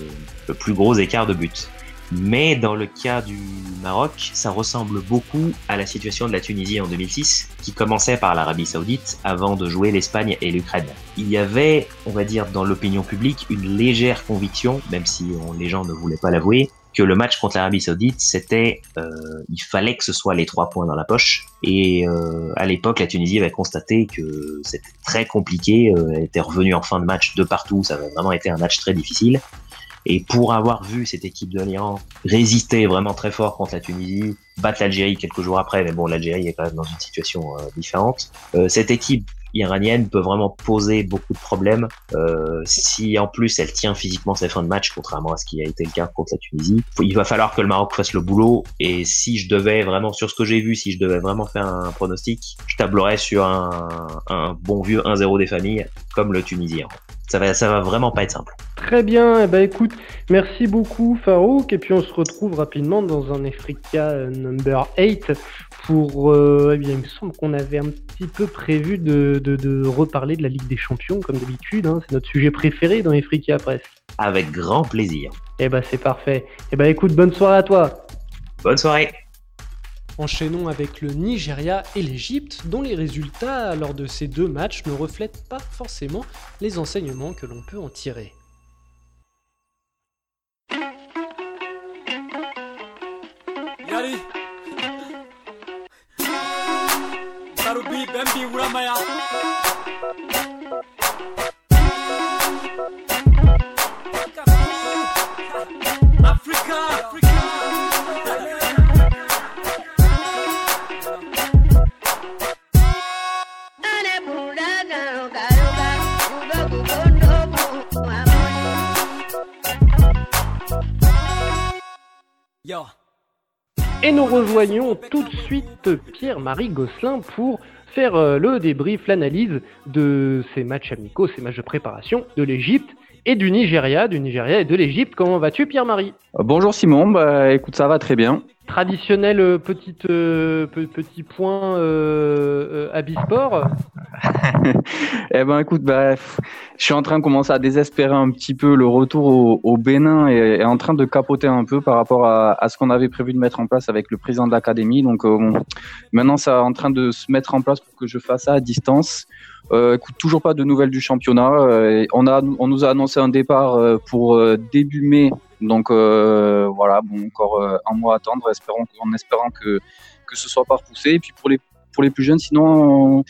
le plus gros écart de but. Mais dans le cas du Maroc, ça ressemble beaucoup à la situation de la Tunisie en 2006, qui commençait par l'Arabie Saoudite avant de jouer l'Espagne et l'Ukraine. Il y avait, on va dire, dans l'opinion publique, une légère conviction, même si les gens ne voulaient pas l'avouer, que le match contre l'Arabie Saoudite, c'était, euh, il fallait que ce soit les trois points dans la poche. Et euh, à l'époque, la Tunisie avait constaté que c'était très compliqué. Euh, elle était revenue en fin de match de partout. Ça avait vraiment été un match très difficile. Et pour avoir vu cette équipe de l'Iran résister vraiment très fort contre la Tunisie, battre l'Algérie quelques jours après, mais bon, l'Algérie est quand même dans une situation euh, différente. Euh, cette équipe iranienne peut vraiment poser beaucoup de problèmes euh, si en plus elle tient physiquement ses fins de match, contrairement à ce qui a été le cas contre la Tunisie. Il va falloir que le Maroc fasse le boulot et si je devais vraiment, sur ce que j'ai vu, si je devais vraiment faire un pronostic, je tablerais sur un, un bon vieux 1-0 des familles comme le Tunisien. Ça va, ça va vraiment pas être simple. Très bien, eh ben, écoute, merci beaucoup Farouk, et puis on se retrouve rapidement dans un Africa euh, number 8 pour, euh, eh bien, il me semble qu'on avait un petit peu prévu de, de, reparler de la Ligue des Champions, comme d'habitude, hein. c'est notre sujet préféré dans Africa presque. Avec grand plaisir. Eh ben c'est parfait. Eh ben écoute, bonne soirée à toi. Bonne soirée. Enchaînons avec le Nigeria et l'Égypte, dont les résultats lors de ces deux matchs ne reflètent pas forcément les enseignements que l'on peut en tirer. Et nous rejoignons tout de suite Pierre-Marie Gosselin pour faire euh, le débrief, l'analyse de ces matchs amicaux, ces matchs de préparation de l'Égypte et du Nigeria, du Nigeria et de l'Égypte. Comment vas-tu Pierre-Marie? Euh, Bonjour Simon, bah, écoute ça va très bien. Traditionnel euh, petite, petit point euh, à Bisport Eh ben écoute, bah, je suis en train de commencer à désespérer un petit peu. Le retour au, Bénin est, en train de capoter un peu par rapport à, ce qu'on avait prévu de mettre en place avec le président de l'académie. Donc maintenant, ça est en train de se mettre en place pour que je fasse ça à distance. Écoute, toujours pas de nouvelles du championnat. on, a, on nous a annoncé un départ pour début mai. Donc voilà, encore un mois à attendre, en espérant que, que ce soit pas repoussé. Et puis pour les, pour les plus jeunes, sinon,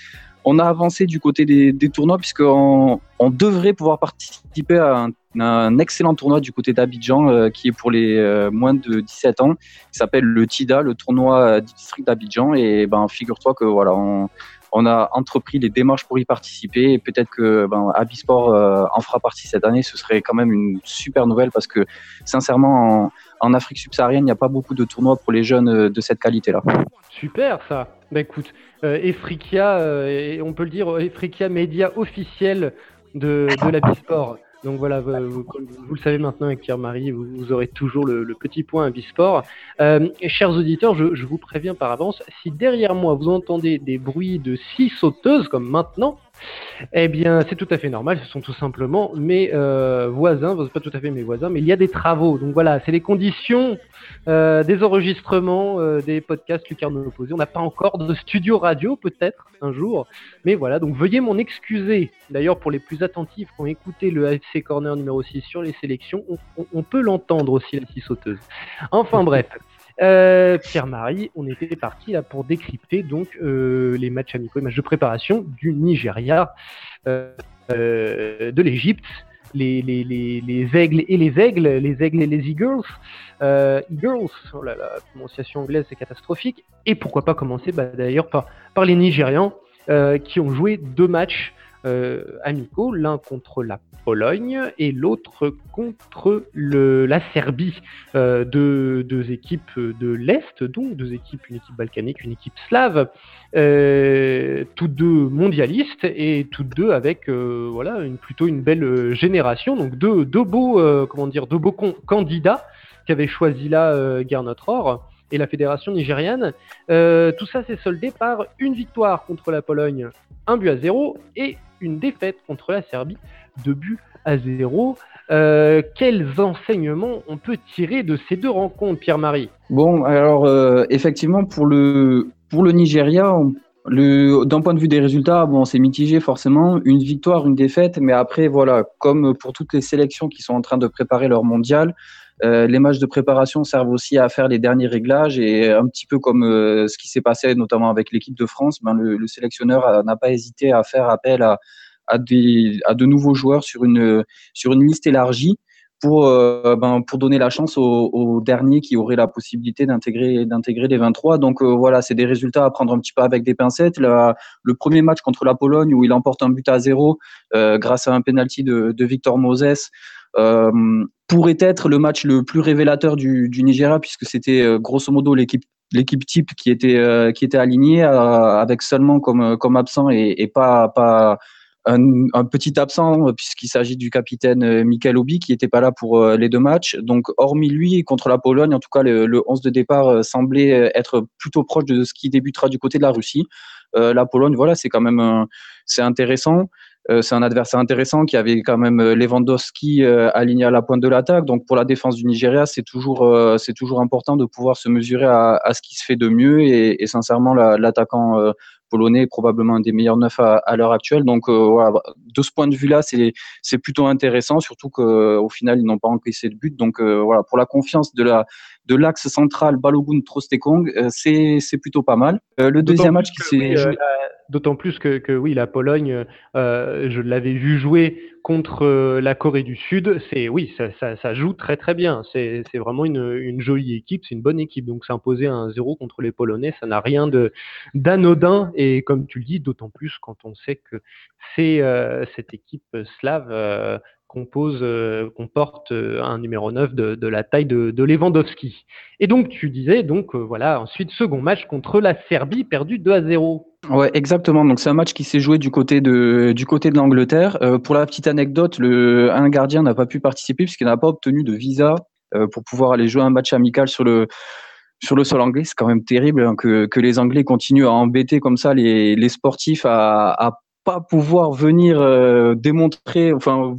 on, a avancé du côté des, des tournois, puisqu'on on devrait pouvoir participer à un, excellent tournoi du côté d'Abidjan, qui est pour les moins de 17 ans, qui s'appelle le TIDA, le tournoi du district d'Abidjan. Et ben, figure-toi que voilà, on, on a entrepris les démarches pour y participer peut-être que ben, Abisport euh, en fera partie cette année. Ce serait quand même une super nouvelle parce que sincèrement, en, Afrique subsaharienne, il n'y a pas beaucoup de tournois pour les jeunes euh, de cette qualité-là. Super ça. Bah écoute, euh, Efrikia, on peut le dire, Efrikia média officiel de, de l'Abisport. Donc voilà, vous, le savez maintenant avec Pierre-Marie, vous, aurez toujours le, petit point à Bisport. Euh, chers auditeurs, je, vous préviens par avance, si derrière moi vous entendez des bruits de scie sauteuses comme maintenant, eh bien, c'est tout à fait normal. Ce sont tout simplement mes euh, voisins, pas tout à fait mes voisins, mais il y a des travaux. Donc voilà, c'est les conditions euh, des enregistrements euh, des podcasts Lucarno Opposé. On n'a pas encore de studio radio, peut-être un jour, mais voilà. Donc veuillez m'en excuser. D'ailleurs, pour les plus attentifs qui ont écouté le AFC Corner numéro 6 sur les sélections, on, on peut l'entendre aussi la scie sauteuse. Enfin bref. Euh, Pierre-Marie, on était parti là pour décrypter donc euh, les matchs amicaux, les matchs de préparation du Nigeria, euh, de l'Égypte, les, les, les, les, aigles et les aigles, les aigles et les eagles. eagles, oh là la prononciation anglaise c'est catastrophique. Et pourquoi pas commencer bah, d'ailleurs par, les Nigérians qui ont joué deux matchs amicaux, l'un contre la Pologne et l'autre contre la Serbie. Euh, deux, équipes de l'Est, donc deux équipes, une équipe balkanique, une équipe slave, euh, toutes deux mondialistes et toutes deux avec voilà plutôt une belle génération. Donc deux, beaux comment dire deux beaux candidats qu'avait choisi là Gernot Rohr et la fédération nigériane. tout ça s'est soldé par une victoire contre la Pologne, un but à zéro, et une défaite contre la Serbie, de but à zéro. Euh, quels enseignements on peut tirer de ces deux rencontres, Pierre-Marie? Bon, alors euh, effectivement, pour le, pour le Nigeria, d'un point de vue des résultats, bon, c'est mitigé forcément. Une victoire, une défaite, mais après, voilà, comme pour toutes les sélections qui sont en train de préparer leur mondial, euh, les matchs de préparation servent aussi à faire les derniers réglages et un petit peu comme euh, ce qui s'est passé notamment avec l'équipe de France, ben le, sélectionneur n'a pas hésité à faire appel à, des, à de nouveaux joueurs sur une, sur une liste élargie pour, euh, ben, pour donner la chance aux, derniers qui auraient la possibilité d'intégrer les 23. Donc voilà, c'est des résultats à prendre un petit peu avec des pincettes. le premier match contre la Pologne où il emporte un but à zéro grâce à un penalty de, Victor Moses pourrait être le match le plus révélateur du, du Nigeria puisque c'était euh, grosso modo l'équipe l'équipe type qui était euh, qui était alignée avec seulement comme comme absent et, pas pas un, un, petit absent puisqu'il s'agit du capitaine Michael Obi qui n'était pas là pour les deux matchs. Donc hormis lui contre la Pologne, en tout cas le, le 11 de départ semblait être plutôt proche de ce qui débutera du côté de la Russie. la Pologne, voilà, c'est quand même c'est intéressant. Euh, c'est un adversaire intéressant qui avait quand même euh, Lewandowski euh, aligné à la pointe de l'attaque. Donc pour la défense du Nigeria, c'est toujours c'est toujours important de pouvoir se mesurer à, à, ce qui se fait de mieux et, sincèrement l'attaquant polonais est probablement un des meilleurs neufs à, à l'heure actuelle. Donc voilà, de ce point de vue-là, c'est c'est plutôt intéressant, surtout qu'au final ils n'ont pas encaissé de but. Donc voilà, pour la confiance de la de l'axe central Balogun Trostekong, c'est c'est plutôt pas mal. le deuxième match qui s'est joué D'autant plus que, que, oui, la Pologne, euh, je l'avais vu jouer contre euh, la Corée du Sud. C'est oui, ça, ça, ça, joue très très bien. C'est vraiment une, une, jolie équipe, c'est une bonne équipe. Donc s'imposer un zéro contre les Polonais, ça n'a rien de d'anodin. Et comme tu le dis, d'autant plus quand on sait que c'est euh, cette équipe slave euh, compose, euh, comporte euh, un numéro 9 de, la taille de, Lewandowski. Et donc tu disais donc voilà ensuite second match contre la Serbie perdu 2 à 0. Ouais, exactement. Donc c'est un match qui s'est joué du côté de du côté de l'Angleterre. Euh, pour la petite anecdote, le un gardien n'a pas pu participer puisqu'il n'a pas obtenu de visa euh, pour pouvoir aller jouer un match amical sur le sur le sol anglais. C'est quand même terrible hein, que, que les Anglais continuent à embêter comme ça les, les sportifs à, à pas pouvoir venir euh, démontrer, enfin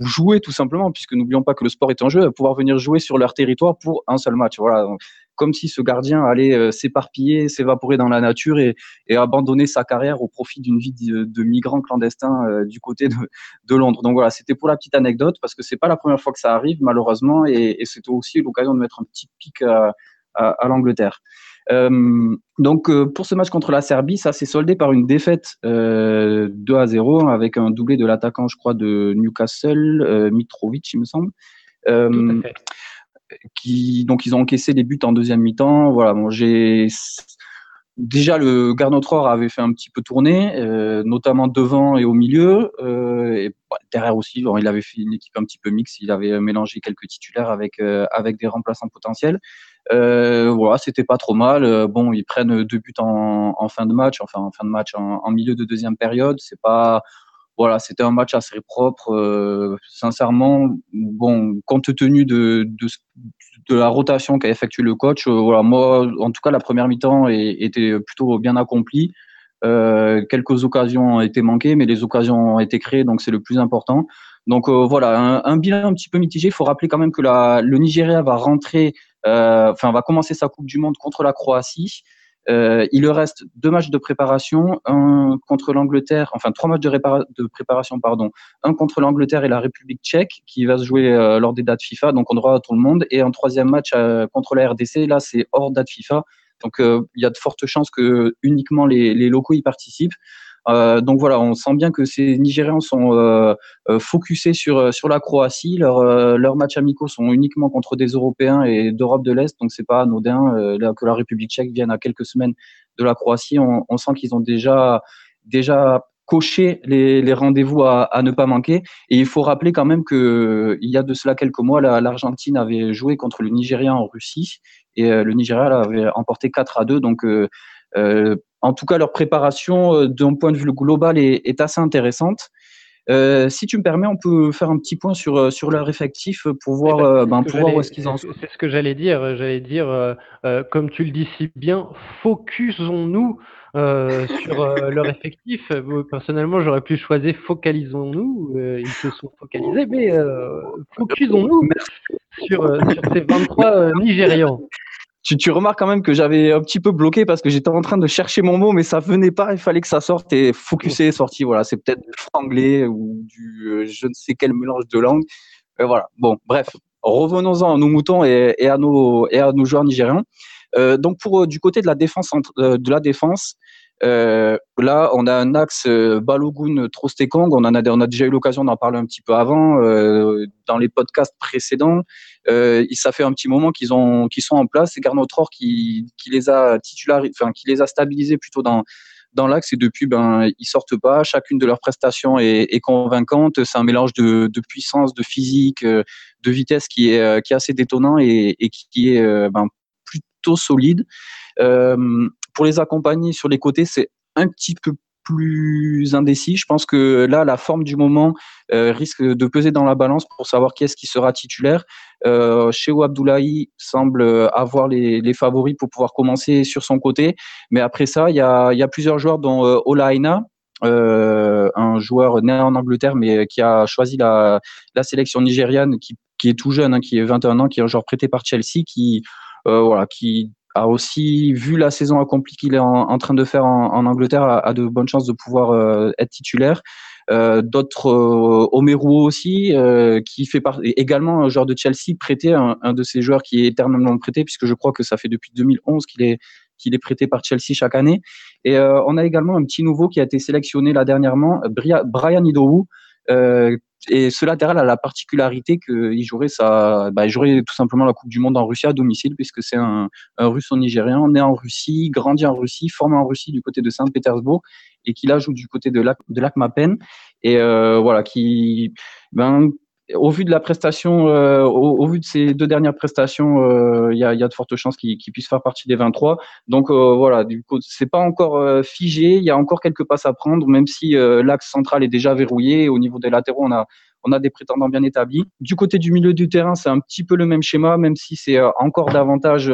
jouer tout simplement, puisque n'oublions pas que le sport est en jeu, à pouvoir venir jouer sur leur territoire pour un seul match. Voilà comme si ce gardien allait s'éparpiller, s'évaporer dans la nature et, abandonner sa carrière au profit d'une vie de, migrant clandestin du côté de, Londres. Donc voilà, c'était pour la petite anecdote parce que c'est pas la première fois que ça arrive malheureusement et, et c'était aussi l'occasion de mettre un petit pic à l'Angleterre. Euh, donc euh, pour ce match contre la Serbie, ça s'est soldé par une défaite euh, 2 à 0 avec un doublé de l'attaquant, je crois, de Newcastle, euh, Mitrovic, il me semble. Qui, donc ils ont encaissé des buts en deuxième mi-temps. Voilà, bon, j'ai déjà le Garnotror avait fait un petit peu tourner, notamment devant et au milieu. et derrière aussi, il avait fait une équipe un petit peu mixte. Il avait mélangé quelques titulaires avec avec des remplaçants potentiels. Euh, voilà, c'était pas trop mal. Euh, bon, ils prennent deux buts en, fin de match, enfin en fin de match, en, milieu de deuxième période. C'est pas, voilà, c'était un match assez propre. Euh, sincèrement, bon, compte tenu de, de, la rotation qu'a effectué le coach, voilà, moi, en tout cas, la première mi-temps était plutôt bien accomplie. Quelques occasions ont été manquées, mais les occasions ont été créées, donc c'est le plus important. Donc voilà, un, bilan un petit peu mitigé. Il faut rappeler quand même que le Nigeria va rentrer enfin, va commencer sa Coupe du Monde contre la Croatie. Euh, il reste deux matchs de préparation, un contre l'Angleterre, enfin trois matchs de, préparation, pardon, un contre l'Angleterre et la République tchèque qui va se jouer euh, lors des dates FIFA, donc on aura tout le monde, et un troisième match euh, contre la RDC, là c'est hors date FIFA, donc euh, il y a de fortes chances que uniquement les locaux y participent. Euh, donc voilà, on sent bien que ces Nigérians sont euh, euh focusés sur sur la Croatie. Leurs leurs matchs amicaux sont uniquement contre des Européens et d'Europe de l'Est, donc c'est pas anodin que la République tchèque vienne à quelques semaines de la Croatie. On, sent qu'ils ont déjà déjà coché les, les rendez-vous à, à, ne pas manquer. Et il faut rappeler quand même que il y a de cela quelques mois, l'Argentine avait joué contre le Nigeria en Russie et le Nigeria avait emporté 4 à 2. Donc euh, en tout cas, leur préparation euh, d'un point de vue global est, assez intéressante. Euh, si tu me permets, on peut faire un petit point sur, euh, sur leur effectif pour voir, ben, pour voir où est-ce qu'ils en sont. C'est ce que j'allais dire. J'allais dire, comme tu le dis si bien, focusons-nous sur leur effectif. Personnellement, j'aurais pu choisir focalisons-nous. ils se sont focalisés, mais focusons-nous sur, sur, ces 23 Nigérians tu, tu, remarques quand même que j'avais un petit peu bloqué parce que j'étais en train de chercher mon mot, mais ça venait pas. Il fallait que ça sorte et focuser est sorti. Voilà, c'est peut-être du franglais ou du euh, je ne sais quel mélange de langues. Euh, voilà. Bon, bref, revenons-en à nos moutons et, et, à nos et à nos joueurs nigérians. Euh, donc pour euh, du côté de la défense de la défense, euh, là, on a un axe euh, Balogun-Trostekong. A, on a déjà eu l'occasion d'en parler un petit peu avant euh, dans les podcasts précédents. Euh, ça fait un petit moment qu'ils ont, qu'ils sont en place. C'est Garnotror qui, qui les a titularisés, enfin qui les a stabilisés plutôt dans dans l'axe et depuis ben ils sortent pas. Chacune de leurs prestations est, est convaincante. C'est un mélange de, de, puissance, de physique, euh, de vitesse qui est qui est assez détonnant et, et qui est ben, plutôt solide. Euh, pour les accompagner sur les côtés, c'est un petit peu plus indécis. Je pense que là, la forme du moment euh, risque de peser dans la balance pour savoir qui est-ce qui sera titulaire. Euh, Cheo Abdoulaye semble avoir les, favoris pour pouvoir commencer sur son côté. Mais après ça, il y a, plusieurs joueurs dont euh, Ola Aina, euh, un joueur né en Angleterre mais qui a choisi la, sélection nigériane, qui, qui est tout jeune, hein, qui est 21 ans, qui est un joueur prêté par Chelsea, qui, euh, voilà, qui a aussi vu la saison accomplie qu'il est en, train de faire en, Angleterre, a, de bonnes chances de pouvoir euh, être titulaire. Euh, D'autres, euh, Omeruo aussi, qui fait également un joueur de Chelsea, prêté, un, un, de ces joueurs qui est éternellement prêté, puisque je crois que ça fait depuis 2011 qu'il est qu'il est prêté par Chelsea chaque année. Et on a également un petit nouveau qui a été sélectionné là dernièrement, Brian Idowu, et ce latéral a la particularité qu'il jouerait, bah, jouerait tout simplement la Coupe du Monde en Russie à domicile, puisque c'est un, un russo-nigérien, né en Russie, grandi en Russie, formé en Russie du côté de Saint-Pétersbourg, et qui là joue du côté de Lacmapen. Et euh, voilà, qui, ben, au vu de la prestation, euh, au, au, vu de ces deux dernières prestations, il euh, y, a, y, a, de fortes chances qu'il qu puisse faire partie des 23. Donc euh, voilà, du coup, c'est pas encore euh, figé. Il y a encore quelques passes à prendre, même si l'axe central est déjà verrouillé. Au niveau des latéraux, on a on a des prétendants bien établis. Du côté du milieu du terrain, c'est un petit peu le même schéma, même si c'est encore davantage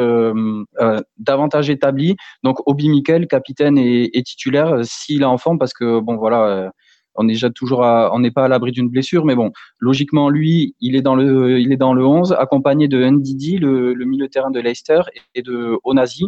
davantage établi. Donc Obi Mikel, capitaine et, et titulaire, s'il est en forme, parce que bon voilà on n'est déjà toujours, on n'est pas à l'abri d'une blessure, mais bon, logiquement, lui, il est dans le, il est dans le 11, accompagné de Ndidi, le, le milieu de terrain de Leicester, et de Onazi.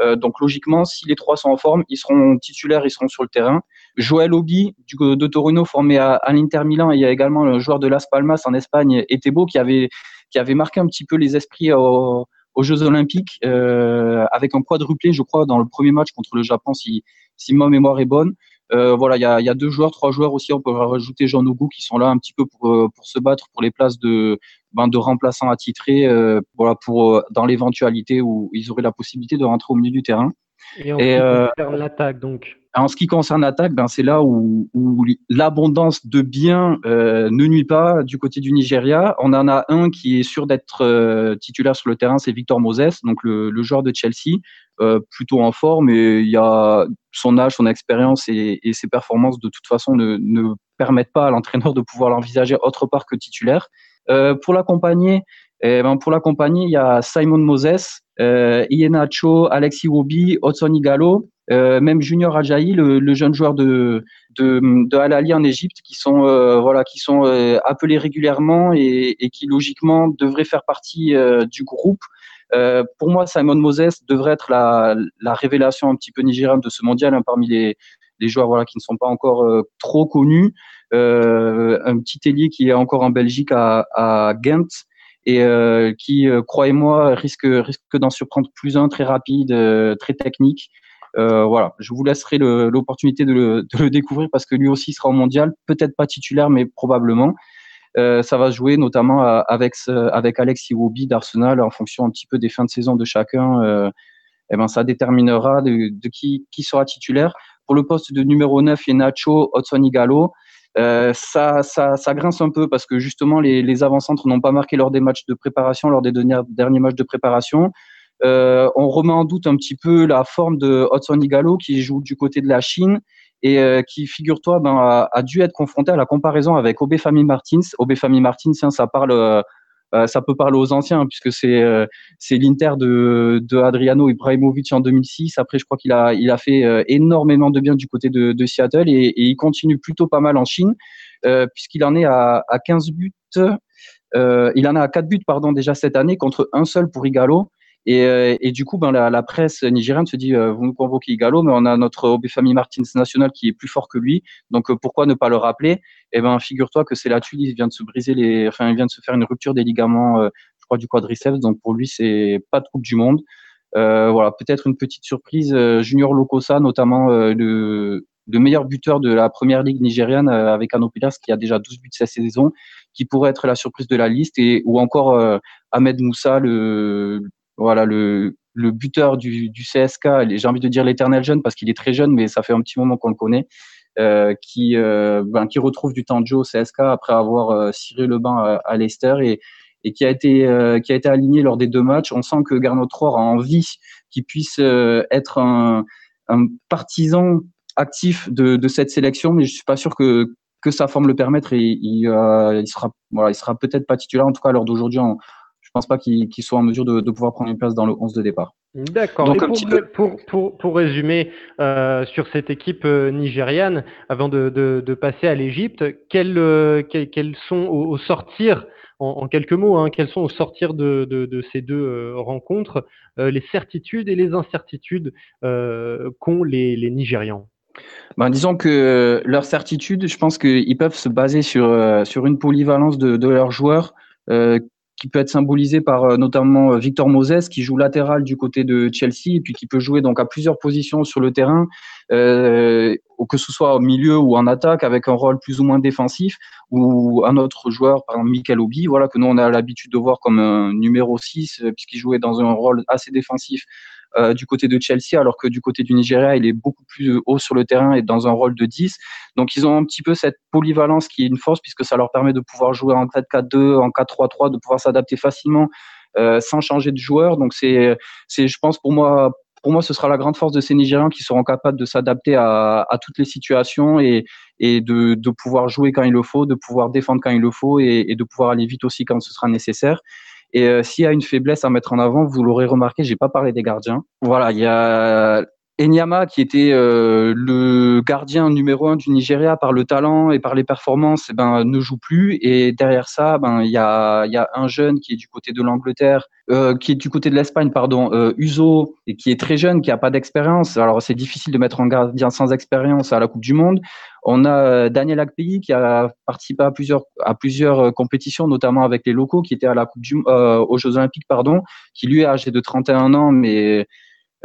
Euh, donc logiquement, si les trois sont en forme, ils seront titulaires, ils seront sur le terrain. Joël Obi du, de Torino formé à, à l'Inter Milan. Il y a également le joueur de Las Palmas en Espagne, Etebo, qui avait qui avait marqué un petit peu les esprits aux Jeux Olympiques euh, avec un quadruplé, je crois, dans le premier match contre le Japon, si ma mémoire est bonne. Euh, voilà, il y a, deux joueurs, trois joueurs aussi. On peut rajouter Jean Ougou qui sont là un petit peu pour, euh, pour se battre pour les places de, ben, de remplaçants attitrés, euh, voilà, pour dans l'éventualité où ils auraient la possibilité de rentrer au milieu du terrain. Et en Et, euh, l'attaque, donc. En ce qui concerne l'attaque, ben c'est là où, où l'abondance de biens euh, ne nuit pas du côté du Nigeria. On en a un qui est sûr d'être euh, titulaire sur le terrain, c'est Victor Moses, donc le, le joueur de Chelsea, plutôt en forme. Et il y a son âge, son expérience et, et, ses performances de toute façon ne, ne permettent pas à l'entraîneur de pouvoir l'envisager autre part que titulaire. Euh, pour l'accompagner, eh ben pour l'accompagner, il y a Simon Moses, euh, Ienacho, Alexis Wobi, Otsoni Gallo, euh, même Junior Ajayi, le, jeune joueur de, de, de Al Ali en Égypte, qui sont euh, voilà, qui sont euh, appelés régulièrement et, qui logiquement devraient faire partie du groupe. Pour moi, Simon Moses devrait être la, la, révélation un petit peu nigériane de ce mondial hein, parmi les, les joueurs voilà qui ne sont pas encore trop connus. un petit ailier qui est encore en Belgique à, à Ghent et euh, qui, euh, croyez-moi, risque, risque d'en surprendre plus un très rapide, euh, très technique. voilà, je vous laisserai l'opportunité de, le découvrir parce que lui aussi sera au mondial, peut-être pas titulaire, mais probablement. Ça va jouer notamment avec, avec Alex Iwobi d'Arsenal en fonction un petit peu des fins de saison de chacun. Euh, eh ben, ça déterminera de, qui, qui sera titulaire. Pour le poste de numéro 9, il y a Nacho Igalo. Euh, ça, ça, ça, grince un peu parce que justement les, les avant-centres n'ont pas marqué lors des matchs de préparation, lors des derniers, matchs de préparation. Euh, on remet en doute un petit peu la forme de Hudson Igalo qui joue du côté de la Chine et euh, qui, figure-toi, ben, a, a, dû être confronté à la comparaison avec Obefami Martins. Obefami Martins, hein, ça parle euh, ça peut parler aux anciens hein, puisque c'est euh, l'Inter de, Adriano Ibrahimovic en 2006. Après, je crois qu'il a fait euh, énormément de bien du côté de, Seattle et, il continue plutôt pas mal en Chine puisqu'il en est à, à 15 buts. il en a à 4 buts pardon déjà cette année contre un seul pour Igalo. Et, euh, et, du coup, ben, la, la, presse nigériane se dit, euh, vous nous convoquez Igalo, mais on a notre Obefami Martins national qui est plus fort que lui, donc euh, pourquoi ne pas le rappeler? Eh ben, figure-toi que c'est là-dessus, il vient de se briser les, enfin, il vient de se faire une rupture des ligaments, je crois, du quadriceps, donc pour lui, c'est pas de Coupe du Monde. voilà, peut-être une petite surprise. Junior Lokosa, notamment le, le meilleur buteur de la première ligue nigériane avec Anopilas qui a déjà 12 buts cette saison, qui pourrait être la surprise de la liste, et ou encore Ahmed Moussa, le, voilà, le, le buteur du, du CSK, j'ai envie de dire l'éternel jeune parce qu'il est très jeune, mais ça fait un petit moment qu'on le connaît, euh, qui, euh, ben, qui retrouve du temps de au CSK après avoir euh, ciré le bain à, à Leicester et, et qui a été euh, qui a été aligné lors des deux matchs. On sent que Garnot Rohr a envie qu'il puisse euh, être un, un, partisan actif de, de, cette sélection, mais je suis pas sûr que que sa forme le permette et il, euh, il sera voilà, il sera peut-être pas titulaire en tout cas l'heure d'aujourd'hui pense pas qu'il qu soit en mesure de, de, pouvoir prendre une place dans le 11 de départ. D'accord. Pour, pour, pour, pour, résumer euh, sur cette équipe euh, nigériane, avant de, de, de passer à l'Égypte, quels, euh, quels, quels, sont au, au sortir, en, en, quelques mots, hein, quels sont au sortir de, de ces deux euh, rencontres euh, les certitudes et les incertitudes qu'ont les, les Nigérians? Ben, disons que leur certitude, je pense qu'ils peuvent se baser sur, sur une polyvalence de, de leurs joueurs euh, qui peut être symbolisé par euh, notamment euh, Victor Moses qui joue latéral du côté de Chelsea et puis qui peut jouer donc à plusieurs positions sur le terrain, euh, que ce soit au milieu ou en attaque avec un rôle plus ou moins défensif ou un autre joueur par exemple Michael Obi voilà que nous on a l'habitude de voir comme un numéro 6 euh, puisqu'il jouait dans un rôle assez défensif du côté de Chelsea, alors que du côté du Nigeria, il est beaucoup plus haut sur le terrain et dans un rôle de 10. Donc ils ont un petit peu cette polyvalence qui est une force puisque ça leur permet de pouvoir jouer en 4-4-2, en 4-3-3, de pouvoir s'adapter facilement euh, sans changer de joueur. Donc c'est, c'est, je pense pour moi, pour moi, ce sera la grande force de ces Nigérians qui seront capables de s'adapter à, toutes les situations et, de, pouvoir jouer quand il le faut, de pouvoir défendre quand il le faut et de pouvoir aller vite aussi quand ce sera nécessaire. Et euh, s'il y a une faiblesse à mettre en avant, vous l'aurez remarqué, j'ai pas parlé des gardiens. Voilà, il y a Enyama, qui était le gardien numéro un du Nigeria par le talent et par les performances, eh ben, ne joue plus. Et derrière ça, ben, il y, a, y a un jeune qui est du côté de l'Angleterre, qui est du côté de l'Espagne, pardon, Uzo, et qui est très jeune, qui a pas d'expérience. Alors c'est difficile de mettre un gardien sans expérience à la Coupe du Monde. On a Daniel Akpeyi qui a participé à plusieurs à plusieurs compétitions, notamment avec les locaux, qui étaient à la Coupe du, aux Jeux Olympiques, pardon, qui lui est âgé de 31 ans, mais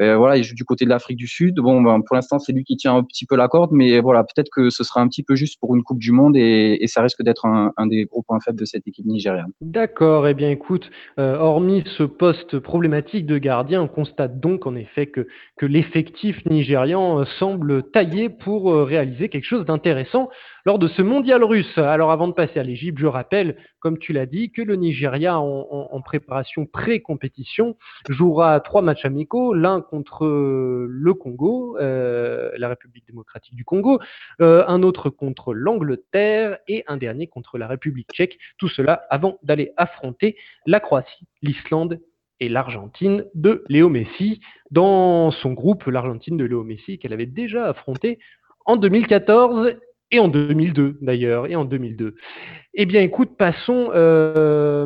euh, voilà, il joue du côté de l'Afrique du Sud. Bon, ben, pour l'instant, c'est lui qui tient un petit peu la corde, mais voilà, peut-être que ce sera un petit peu juste pour une Coupe du Monde et, ça risque d'être un, des gros points faibles de cette équipe nigériane. D'accord. Eh bien, écoute, euh, hormis ce poste problématique de gardien, on constate donc en effet que, que l'effectif nigérian euh, semble taillé pour réaliser quelque chose d'intéressant lors de ce mondial russe. Alors, avant de passer à l'Égypte, je rappelle, comme tu l'as dit, que le Nigeria, en préparation pré-compétition, jouera trois matchs amicaux, l'un contre le Congo, euh, la République démocratique du Congo, euh, un autre contre l'Angleterre et un dernier contre la République tchèque. Tout cela avant d'aller affronter la Croatie, l'Islande et l'Argentine de Léo Messi. Dans son groupe, l'Argentine de Léo Messi, qu'elle avait déjà affronté en 2014 et en 2002 d'ailleurs, et en 2002. Eh bien, écoute, passons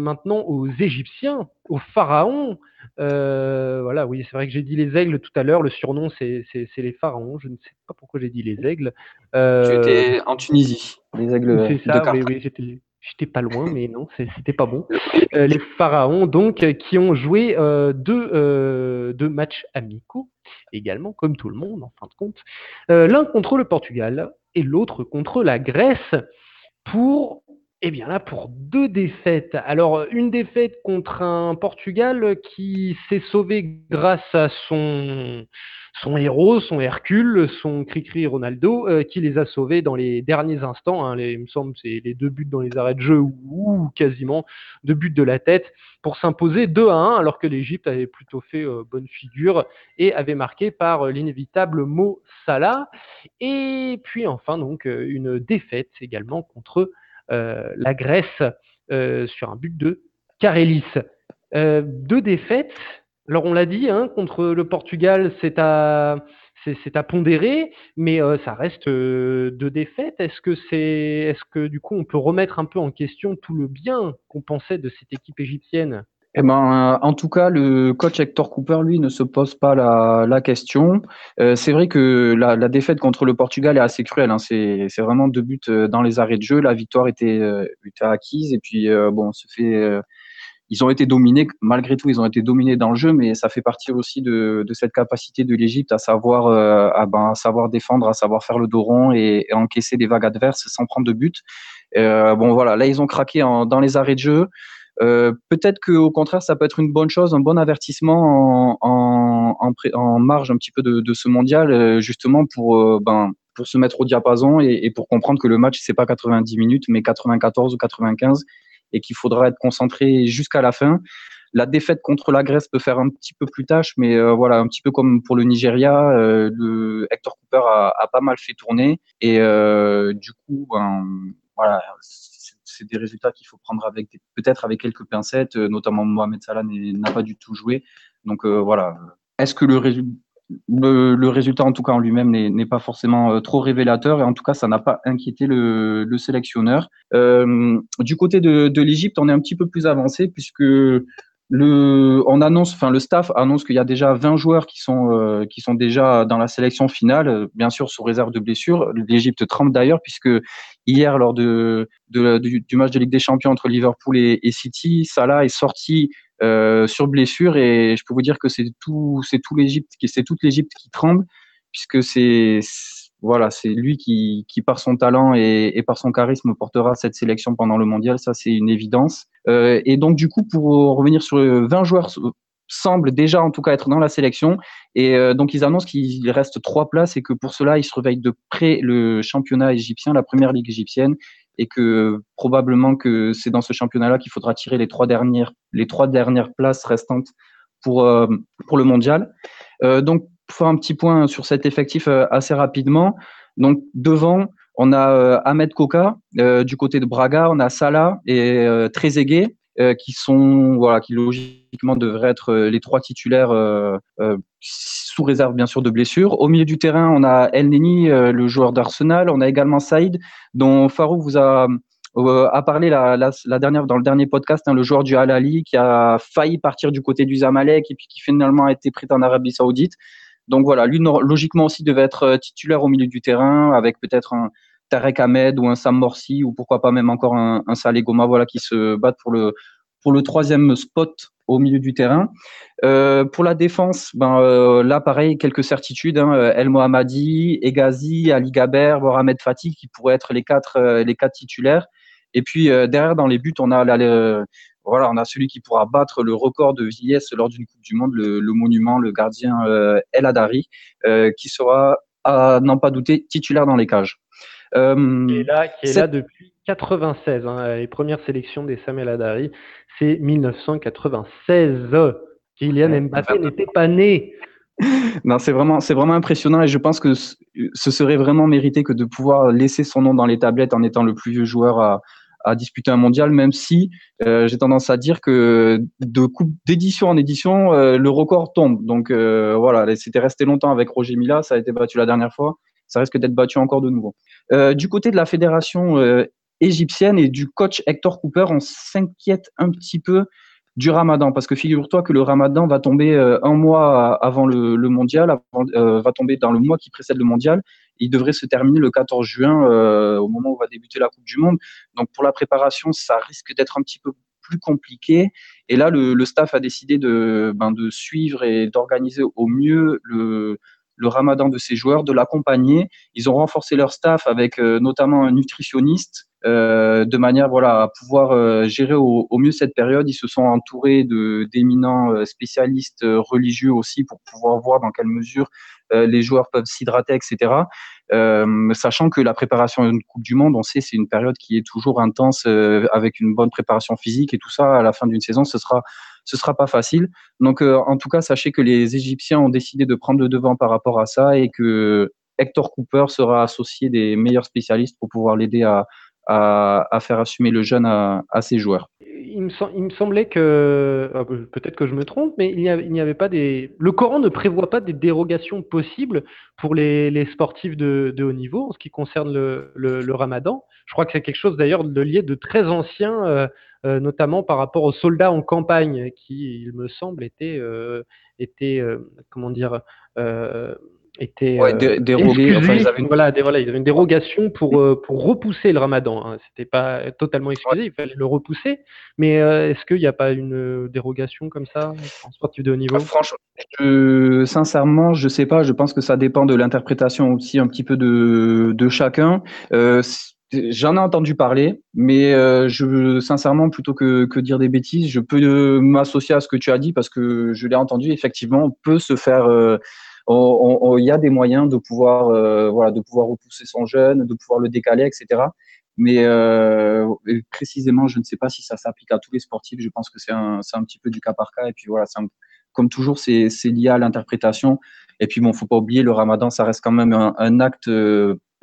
maintenant aux Égyptiens, aux pharaons. Euh, voilà, oui, c'est vrai que j'ai dit les aigles tout à l'heure. Le surnom, c'est les pharaons. Je ne sais pas pourquoi j'ai dit les aigles. Euh, tu étais en Tunisie, les aigles. C'est ça, oui, oui, j'étais. pas loin, mais non, c'était pas bon. Euh, les pharaons, donc, qui ont joué deux, deux, matchs amicaux, également, comme tout le monde, en fin de compte. L'un contre le Portugal et l'autre contre la Grèce, pour eh bien là, pour deux défaites. Alors, une défaite contre un Portugal qui s'est sauvé grâce à son, héros, son Hercule, son Cricri Ronaldo, euh, qui les a sauvés dans les derniers instants. Hein. il me semble c'est les deux buts dans les arrêts de jeu ou, quasiment deux buts de la tête pour s'imposer 2 à 1, alors que l'Égypte avait plutôt fait euh, bonne figure et avait marqué par euh, l'inévitable Mo Salah. Et puis enfin, donc, une défaite également contre la Grèce euh, sur un but de Carélis. Euh, deux défaites. Alors on l'a dit, hein, contre le Portugal, c'est à c'est à pondérer, mais ça reste deux défaites. Est-ce que c'est, est-ce que du coup on peut remettre un peu en question tout le bien qu'on pensait de cette équipe égyptienne? Eh ben, en tout cas, le coach Hector Cooper, lui, ne se pose pas la, la question. Euh, c'est vrai que la, la, défaite contre le Portugal est assez cruelle. Hein. C'est, vraiment deux buts euh, dans les arrêts de jeu. La victoire était, euh, était acquise et puis bon, se fait. ils ont été dominés. Malgré tout, ils ont été dominés dans le jeu, mais ça fait partie aussi de, de cette capacité de l'Égypte à savoir, à, ben, à, savoir défendre, à savoir faire le dos rond et, encaisser des vagues adverses sans prendre de but. bon, voilà. Là, ils ont craqué en, dans les arrêts de jeu. Euh, peut-être qu'au contraire, ça peut être une bonne chose, un bon avertissement en, en, en marge un petit peu de, de ce mondial, euh, justement pour, euh, ben, pour se mettre au diapason et, et pour comprendre que le match, c'est pas 90 minutes, mais 94 ou 95 et qu'il faudra être concentré jusqu'à la fin. La défaite contre la Grèce peut faire un petit peu plus tâche, mais voilà, un petit peu comme pour le Nigeria, le Hector Cooper a, a, pas mal fait tourner et du coup, ben, voilà, c'est des résultats qu'il faut prendre avec peut-être avec quelques pincettes, euh, notamment Mohamed Salah n'a pas du tout joué. Donc euh, voilà. Est-ce que le, résultat, en tout cas en lui-même, n'est pas forcément euh, trop révélateur et en tout cas, ça n'a pas inquiété le, sélectionneur. du côté de l'Égypte, on est un petit peu plus avancé puisque le, on annonce, enfin le staff annonce qu'il y a déjà 20 joueurs qui sont euh, qui sont déjà dans la sélection finale, bien sûr sous réserve de blessures. L'Égypte tremble d'ailleurs puisque hier lors de, du, match de Ligue des Champions entre Liverpool et, City, Salah est sorti euh, sur blessure et je peux vous dire que c'est tout c'est tout l'Égypte c'est toute l'Égypte qui tremble puisque c'est voilà, c'est lui qui, qui, par son talent et, par son charisme, portera cette sélection pendant le mondial. Ça, c'est une évidence. Euh, et donc, du coup, pour revenir sur 20 joueurs semblent déjà en tout cas être dans la sélection. Et euh, donc, ils annoncent qu'il reste trois places et que pour cela, ils surveillent de près le championnat égyptien, la première ligue égyptienne, et que probablement que c'est dans ce championnat-là qu'il faudra tirer les trois dernières, les trois dernières places restantes pour, euh, pour le mondial. Euh, donc, faire un petit point sur cet effectif euh, assez rapidement. Donc devant, on a euh, Ahmed Koka euh, du côté de Braga, on a Salah et Trezeguet qui sont voilà qui logiquement devraient être les trois titulaires sous réserve bien sûr de blessures. Au milieu du terrain, on a El Neni, le joueur d'Arsenal. On a également Saïd, dont Farouk vous a parlé la, dernière, dans le dernier podcast, hein, le joueur du Al-Ali qui a failli partir du côté du Zamalek et puis qui finalement a été pris en Arabie Saoudite. Donc voilà, lui logiquement aussi devait être titulaire au milieu du terrain avec peut-être un, Tarek Ahmed ou un Sam Morsi ou pourquoi pas même encore un, un Saleh Goma voilà, qui se battent pour le, troisième spot au milieu du terrain. Euh, pour la défense, ben, euh, là, pareil, quelques certitudes. Hein, El Mohammadi, Egazi, Ali Gaber, voire Ahmed Fatih, qui pourraient être les quatre, euh, les quatre titulaires. Et puis derrière, dans les buts, on a, voilà, on a celui qui pourra battre le record de vieillesse lors d'une Coupe du Monde, le, le monument, le gardien El Adari, qui sera, à n'en pas douter, titulaire dans les cages. Euh, qui est là, qui est là depuis 96. Hein, les premières sélections des Samuel Adari, c'est 1996. Kylian Mbappé n'était pas né. Non, c'est vraiment, c'est vraiment impressionnant et je pense que ce serait vraiment mérité que de pouvoir laisser son nom dans les tablettes en étant le plus vieux joueur à, à disputer un mondial, même si euh, j'ai tendance à dire que de coupe d'édition en édition, euh, le record tombe. Donc euh, voilà, c'était resté longtemps avec Roger Mila, ça a été battu la dernière fois ça risque d'être battu encore de nouveau. Du côté de la fédération égyptienne et du coach Hector Cooper, on s'inquiète un petit peu du ramadan, parce que figure-toi que le ramadan va tomber un mois avant le, mondial, va tomber dans le mois qui précède le mondial. Il devrait se terminer le 14 juin, au moment où va débuter la Coupe du Monde. Donc pour la préparation, ça risque d'être un petit peu plus compliqué. Et là, le, staff a décidé de, ben, de suivre et d'organiser au mieux le, le ramadan de ces joueurs, de l'accompagner. Ils ont renforcé leur staff avec euh, notamment un nutritionniste euh, de manière voilà à pouvoir euh, gérer au, mieux cette période. Ils se sont entourés de d'éminents spécialistes religieux aussi pour pouvoir voir dans quelle mesure les joueurs peuvent s'hydrater, etc. sachant que la préparation d'une Coupe du Monde, on sait, c'est une période qui est toujours intense avec une bonne préparation physique et tout ça. À la fin d'une saison, ce sera ce sera pas facile. Donc, euh, en tout cas, sachez que les Égyptiens ont décidé de prendre le devant par rapport à ça et que Hector Cooper sera associé des meilleurs spécialistes pour pouvoir l'aider à, à, faire assumer le jeune à, ses joueurs. Il me, il me, semblait que, ah, peut-être que je me trompe, mais il n'y avait, pas des. Le Coran ne prévoit pas des dérogations possibles pour les, sportifs de, haut niveau en ce qui concerne le, ramadan. Je crois que c'est quelque chose d'ailleurs de lié de très ancien. Euh, euh, notamment par rapport aux soldats en campagne, qui, il me semble, étaient, euh, étaient comment dire, étaient dérogés. Enfin, ils avaient une... voilà, voilà, ils avaient une dérogation pour, pour repousser le ramadan. Hein. C'était pas totalement excusé, il fallait le repousser. Mais est-ce qu'il n'y a pas une dérogation comme ça en sportif de haut niveau? Franchement, je, sincèrement, je sais pas. Je pense que ça dépend de l'interprétation aussi un petit peu de, de chacun. J'en ai entendu parler, mais euh, je, sincèrement, plutôt que, que, dire des bêtises, je peux euh, m'associer à ce que tu as dit parce que je l'ai entendu. Effectivement, on peut se faire. Euh, il y a des moyens de pouvoir, voilà, de pouvoir repousser son jeune, de pouvoir le décaler, etc. Mais précisément, je ne sais pas si ça s'applique à tous les sportifs. Je pense que c'est un, un petit peu du cas par cas. Et puis voilà, comme toujours, c'est lié à l'interprétation. Et puis bon, faut pas oublier, le Ramadan, ça reste quand même un, un acte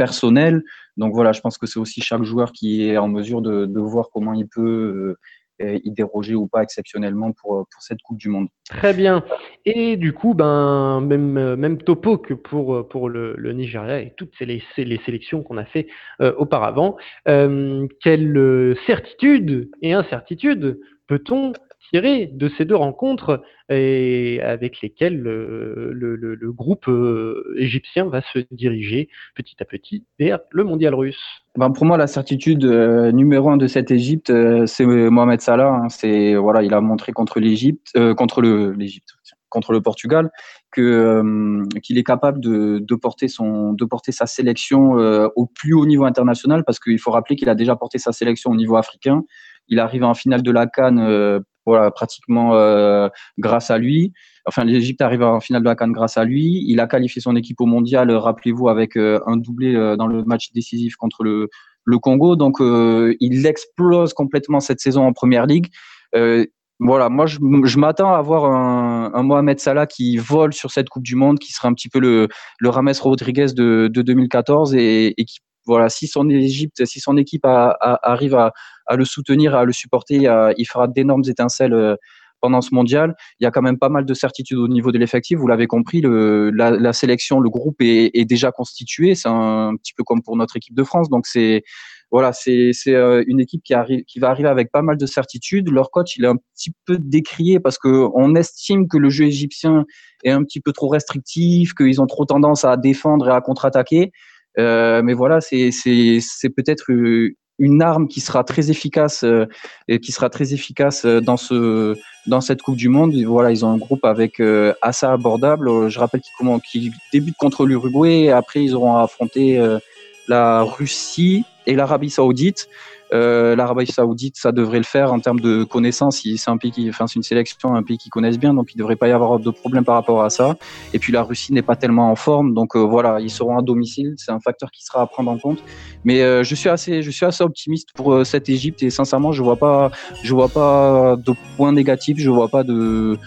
personnel. Donc voilà, je pense que c'est aussi chaque joueur qui est en mesure de, voir comment il peut euh, y déroger ou pas exceptionnellement pour, pour cette Coupe du Monde. Très bien. Et du coup, ben, même, même topo que pour, pour le, Nigeria et toutes les, les sélections qu'on a fait euh, auparavant. Euh, quelle certitude et incertitude peut-on de ces deux rencontres et avec lesquelles le, groupe euh, égyptien va se diriger petit à petit vers le mondial russe. Ben pour moi, la certitude euh, numéro un de cette Égypte, euh, c'est Mohamed Salah. Hein. voilà, il a montré contre l'Égypte, contre le l'Égypte, contre le Portugal, qu'il est capable de, porter son, de porter sa sélection au plus haut niveau international, parce qu'il faut rappeler qu'il a déjà porté sa sélection au niveau africain. Il arrive en finale de la Cannes voilà, pratiquement euh, grâce à lui. Enfin, l'Égypte arrive en finale de la Cannes grâce à lui. Il a qualifié son équipe au mondial, rappelez-vous, avec euh, un doublé euh, dans le match décisif contre le, Congo. Donc, il explose complètement cette saison en première ligue. voilà, moi, je, m'attends à avoir un, Mohamed Salah qui vole sur cette Coupe du Monde, qui sera un petit peu le, le Rames Rodriguez de, de 2014 et, et qui voilà, si son si son équipe arrive à, le soutenir, à le supporter, il fera d'énormes étincelles euh, pendant ce mondial, il y a quand même pas mal de certitudes au niveau de l'effectif. Vous l'avez compris, la, sélection, le groupe est, déjà constitué. C'est un, petit peu comme pour notre équipe de France. Donc c'est voilà, c'est euh, une équipe qui qui va arriver avec pas mal de certitudes. Leur coach, il est un petit peu décrié parce que on estime que le jeu égyptien est un petit peu trop restrictif, qu'ils ont trop tendance à défendre et à contre-attaquer. Euh, mais voilà, c'est peut-être une arme qui sera très efficace euh, et qui sera très efficace euh, dans ce dans cette Coupe du Monde. Voilà, ils ont un groupe avec euh, assez abordable. Je rappelle qu'ils qu débutent contre l'Uruguay. Après, ils auront affronté la Russie et l'Arabie Saoudite. Euh, L'Arabie Saoudite, ça devrait le faire en termes de connaissances. C'est un pays qui, enfin, c'est une sélection, un pays qui connaissent bien, donc il devrait pas y avoir de problème par rapport à ça. Et puis la Russie n'est pas tellement en forme, donc euh, voilà, ils seront à domicile. C'est un facteur qui sera à prendre en compte. Mais euh, je suis assez, je suis assez optimiste pour euh, cette Égypte et sincèrement, je vois pas, je vois pas de points négatifs, je vois pas de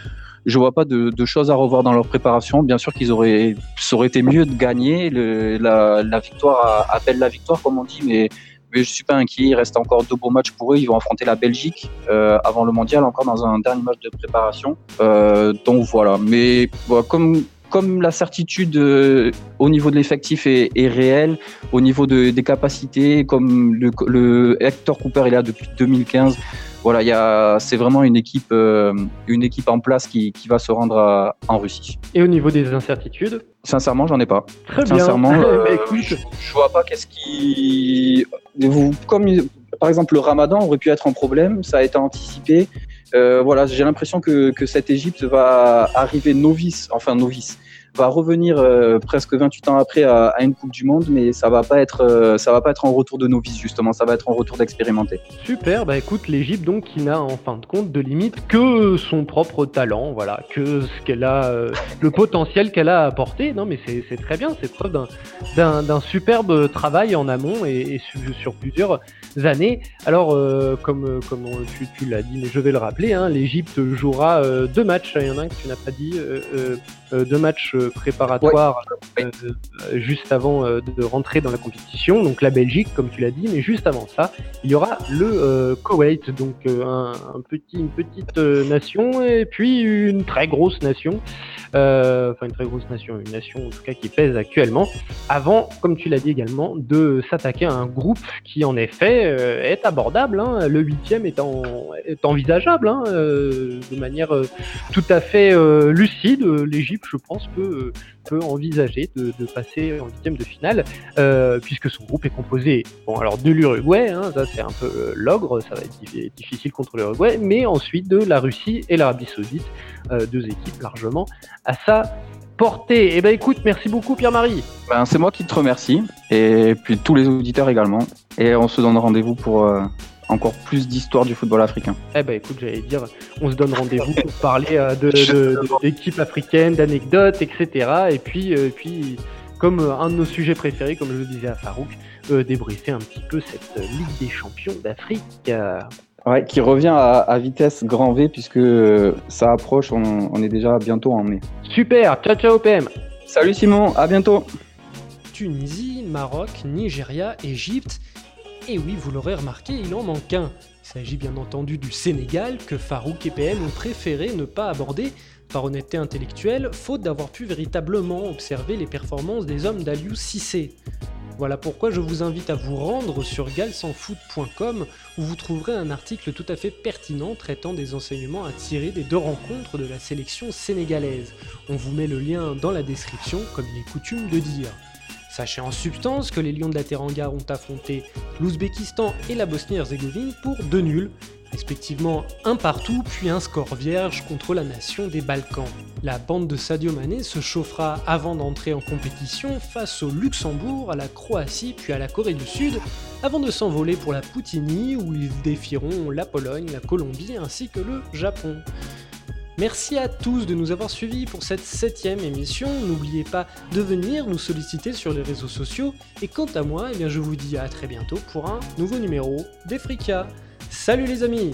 je vois pas de, choses à revoir dans leur préparation. Bien sûr qu'ils auraient, ça aurait été mieux de gagner. La, la, victoire appelle la victoire, comme on dit, mais mais je suis pas inquiet. Il reste encore deux beaux matchs pour eux. Ils vont affronter la Belgique euh, avant le mondial, encore dans un dernier match de préparation. Euh, donc voilà. Mais comme la certitude euh, au niveau de l'effectif est, réelle, au niveau de, des capacités, comme le Hector Cooper est là depuis 2015, voilà, c'est vraiment une équipe, euh, une équipe en place qui, qui va se rendre en Russie. Et au niveau des incertitudes Sincèrement, j'en ai pas. Très Sincèrement, bien. Euh, je, je, vois pas qu'est-ce qui, vous, comme par exemple le Ramadan aurait pu être un problème, ça a été anticipé. Euh, voilà, j'ai l'impression que, que cette Égypte va arriver novice, enfin novice va revenir euh, presque 28 ans après à, une Coupe du Monde, mais ça va pas être euh, ça va pas être un retour de novice justement, ça va être un retour d'expérimenté. Super, bah écoute, l'Égypte donc qui n'a en fin de compte de limite que son propre talent, voilà, que ce qu'elle a, euh, le potentiel qu'elle a apporté. Non mais c'est très bien, c'est preuve d'un superbe travail en amont et, sur, plusieurs années. Alors comme comme tu, tu l'as dit, mais je vais le rappeler, hein, l'Égypte jouera deux matchs. Il y en a un que tu n'as pas dit, deux matchs préparatoire ouais. euh, juste avant euh, de rentrer dans la compétition. Donc la Belgique, comme tu l'as dit, mais juste avant ça, il y aura le euh, Koweït, donc euh, un, un, petit, une petite nation et puis une très grosse nation. Enfin, une très grosse nation, une nation en tout cas qui pèse actuellement. Avant, comme tu l'as dit également, de s'attaquer à un groupe qui en effet est abordable. Hein. Le huitième est, en, est envisageable hein, de manière tout à fait lucide. L'Égypte, je pense, peut peut envisager de, passer en huitième de finale, euh, puisque son groupe est composé, bon alors de l'Uruguay, hein, ça c'est un peu euh, l'ogre, ça va être difficile contre l'Uruguay, mais ensuite de la Russie et l'Arabie Saoudite, euh, deux équipes largement à sa portée. Eh ben écoute, merci beaucoup Pierre-Marie. Ben, c'est moi qui te remercie, et puis tous les auditeurs également, et on se donne rendez-vous pour encore plus d'histoire du football africain. Eh ben écoute, j'allais dire, on se donne rendez-vous pour parler euh, de, de, d'équipes africaines, d'anecdotes, etc. Et puis, euh, puis, comme euh, un de nos sujets préférés, comme je le disais à Farouk, euh, débriefer un petit peu cette Ligue des champions d'Afrique. Ouais, qui revient à, à, vitesse grand V puisque ça approche, on, on est déjà bientôt en mai. Super, ciao ciao PM. Salut Simon, à bientôt. Tunisie, Maroc, Nigeria, Égypte. Et oui, vous l'aurez remarqué, il en manque un. Il s'agit bien entendu du Sénégal que Farouk et PM ont préféré ne pas aborder par honnêteté intellectuelle, faute d'avoir pu véritablement observer les performances des hommes d'Aliou Cissé. Voilà pourquoi je vous invite à vous rendre sur galsanfoot.com où vous trouverez un article tout à fait pertinent traitant des enseignements à tirer des deux rencontres de la sélection sénégalaise. On vous met le lien dans la description comme il est coutume de dire. Sachez en substance que les Lions de la Teranga ont affronté l'Ouzbékistan et la Bosnie-Herzégovine pour deux nuls, respectivement un partout puis un score vierge contre la nation des Balkans. La bande de Sadio Mané se chauffera avant d'entrer en compétition face au Luxembourg, à la Croatie puis à la Corée du Sud, avant de s'envoler pour la Poutini où ils défieront la Pologne, la Colombie ainsi que le Japon. Merci à tous de nous avoir suivis pour cette septième émission. N'oubliez pas de venir nous solliciter sur les réseaux sociaux. Et quant à moi, eh bien, je vous dis à très bientôt pour un nouveau numéro d'Efrika. Salut les amis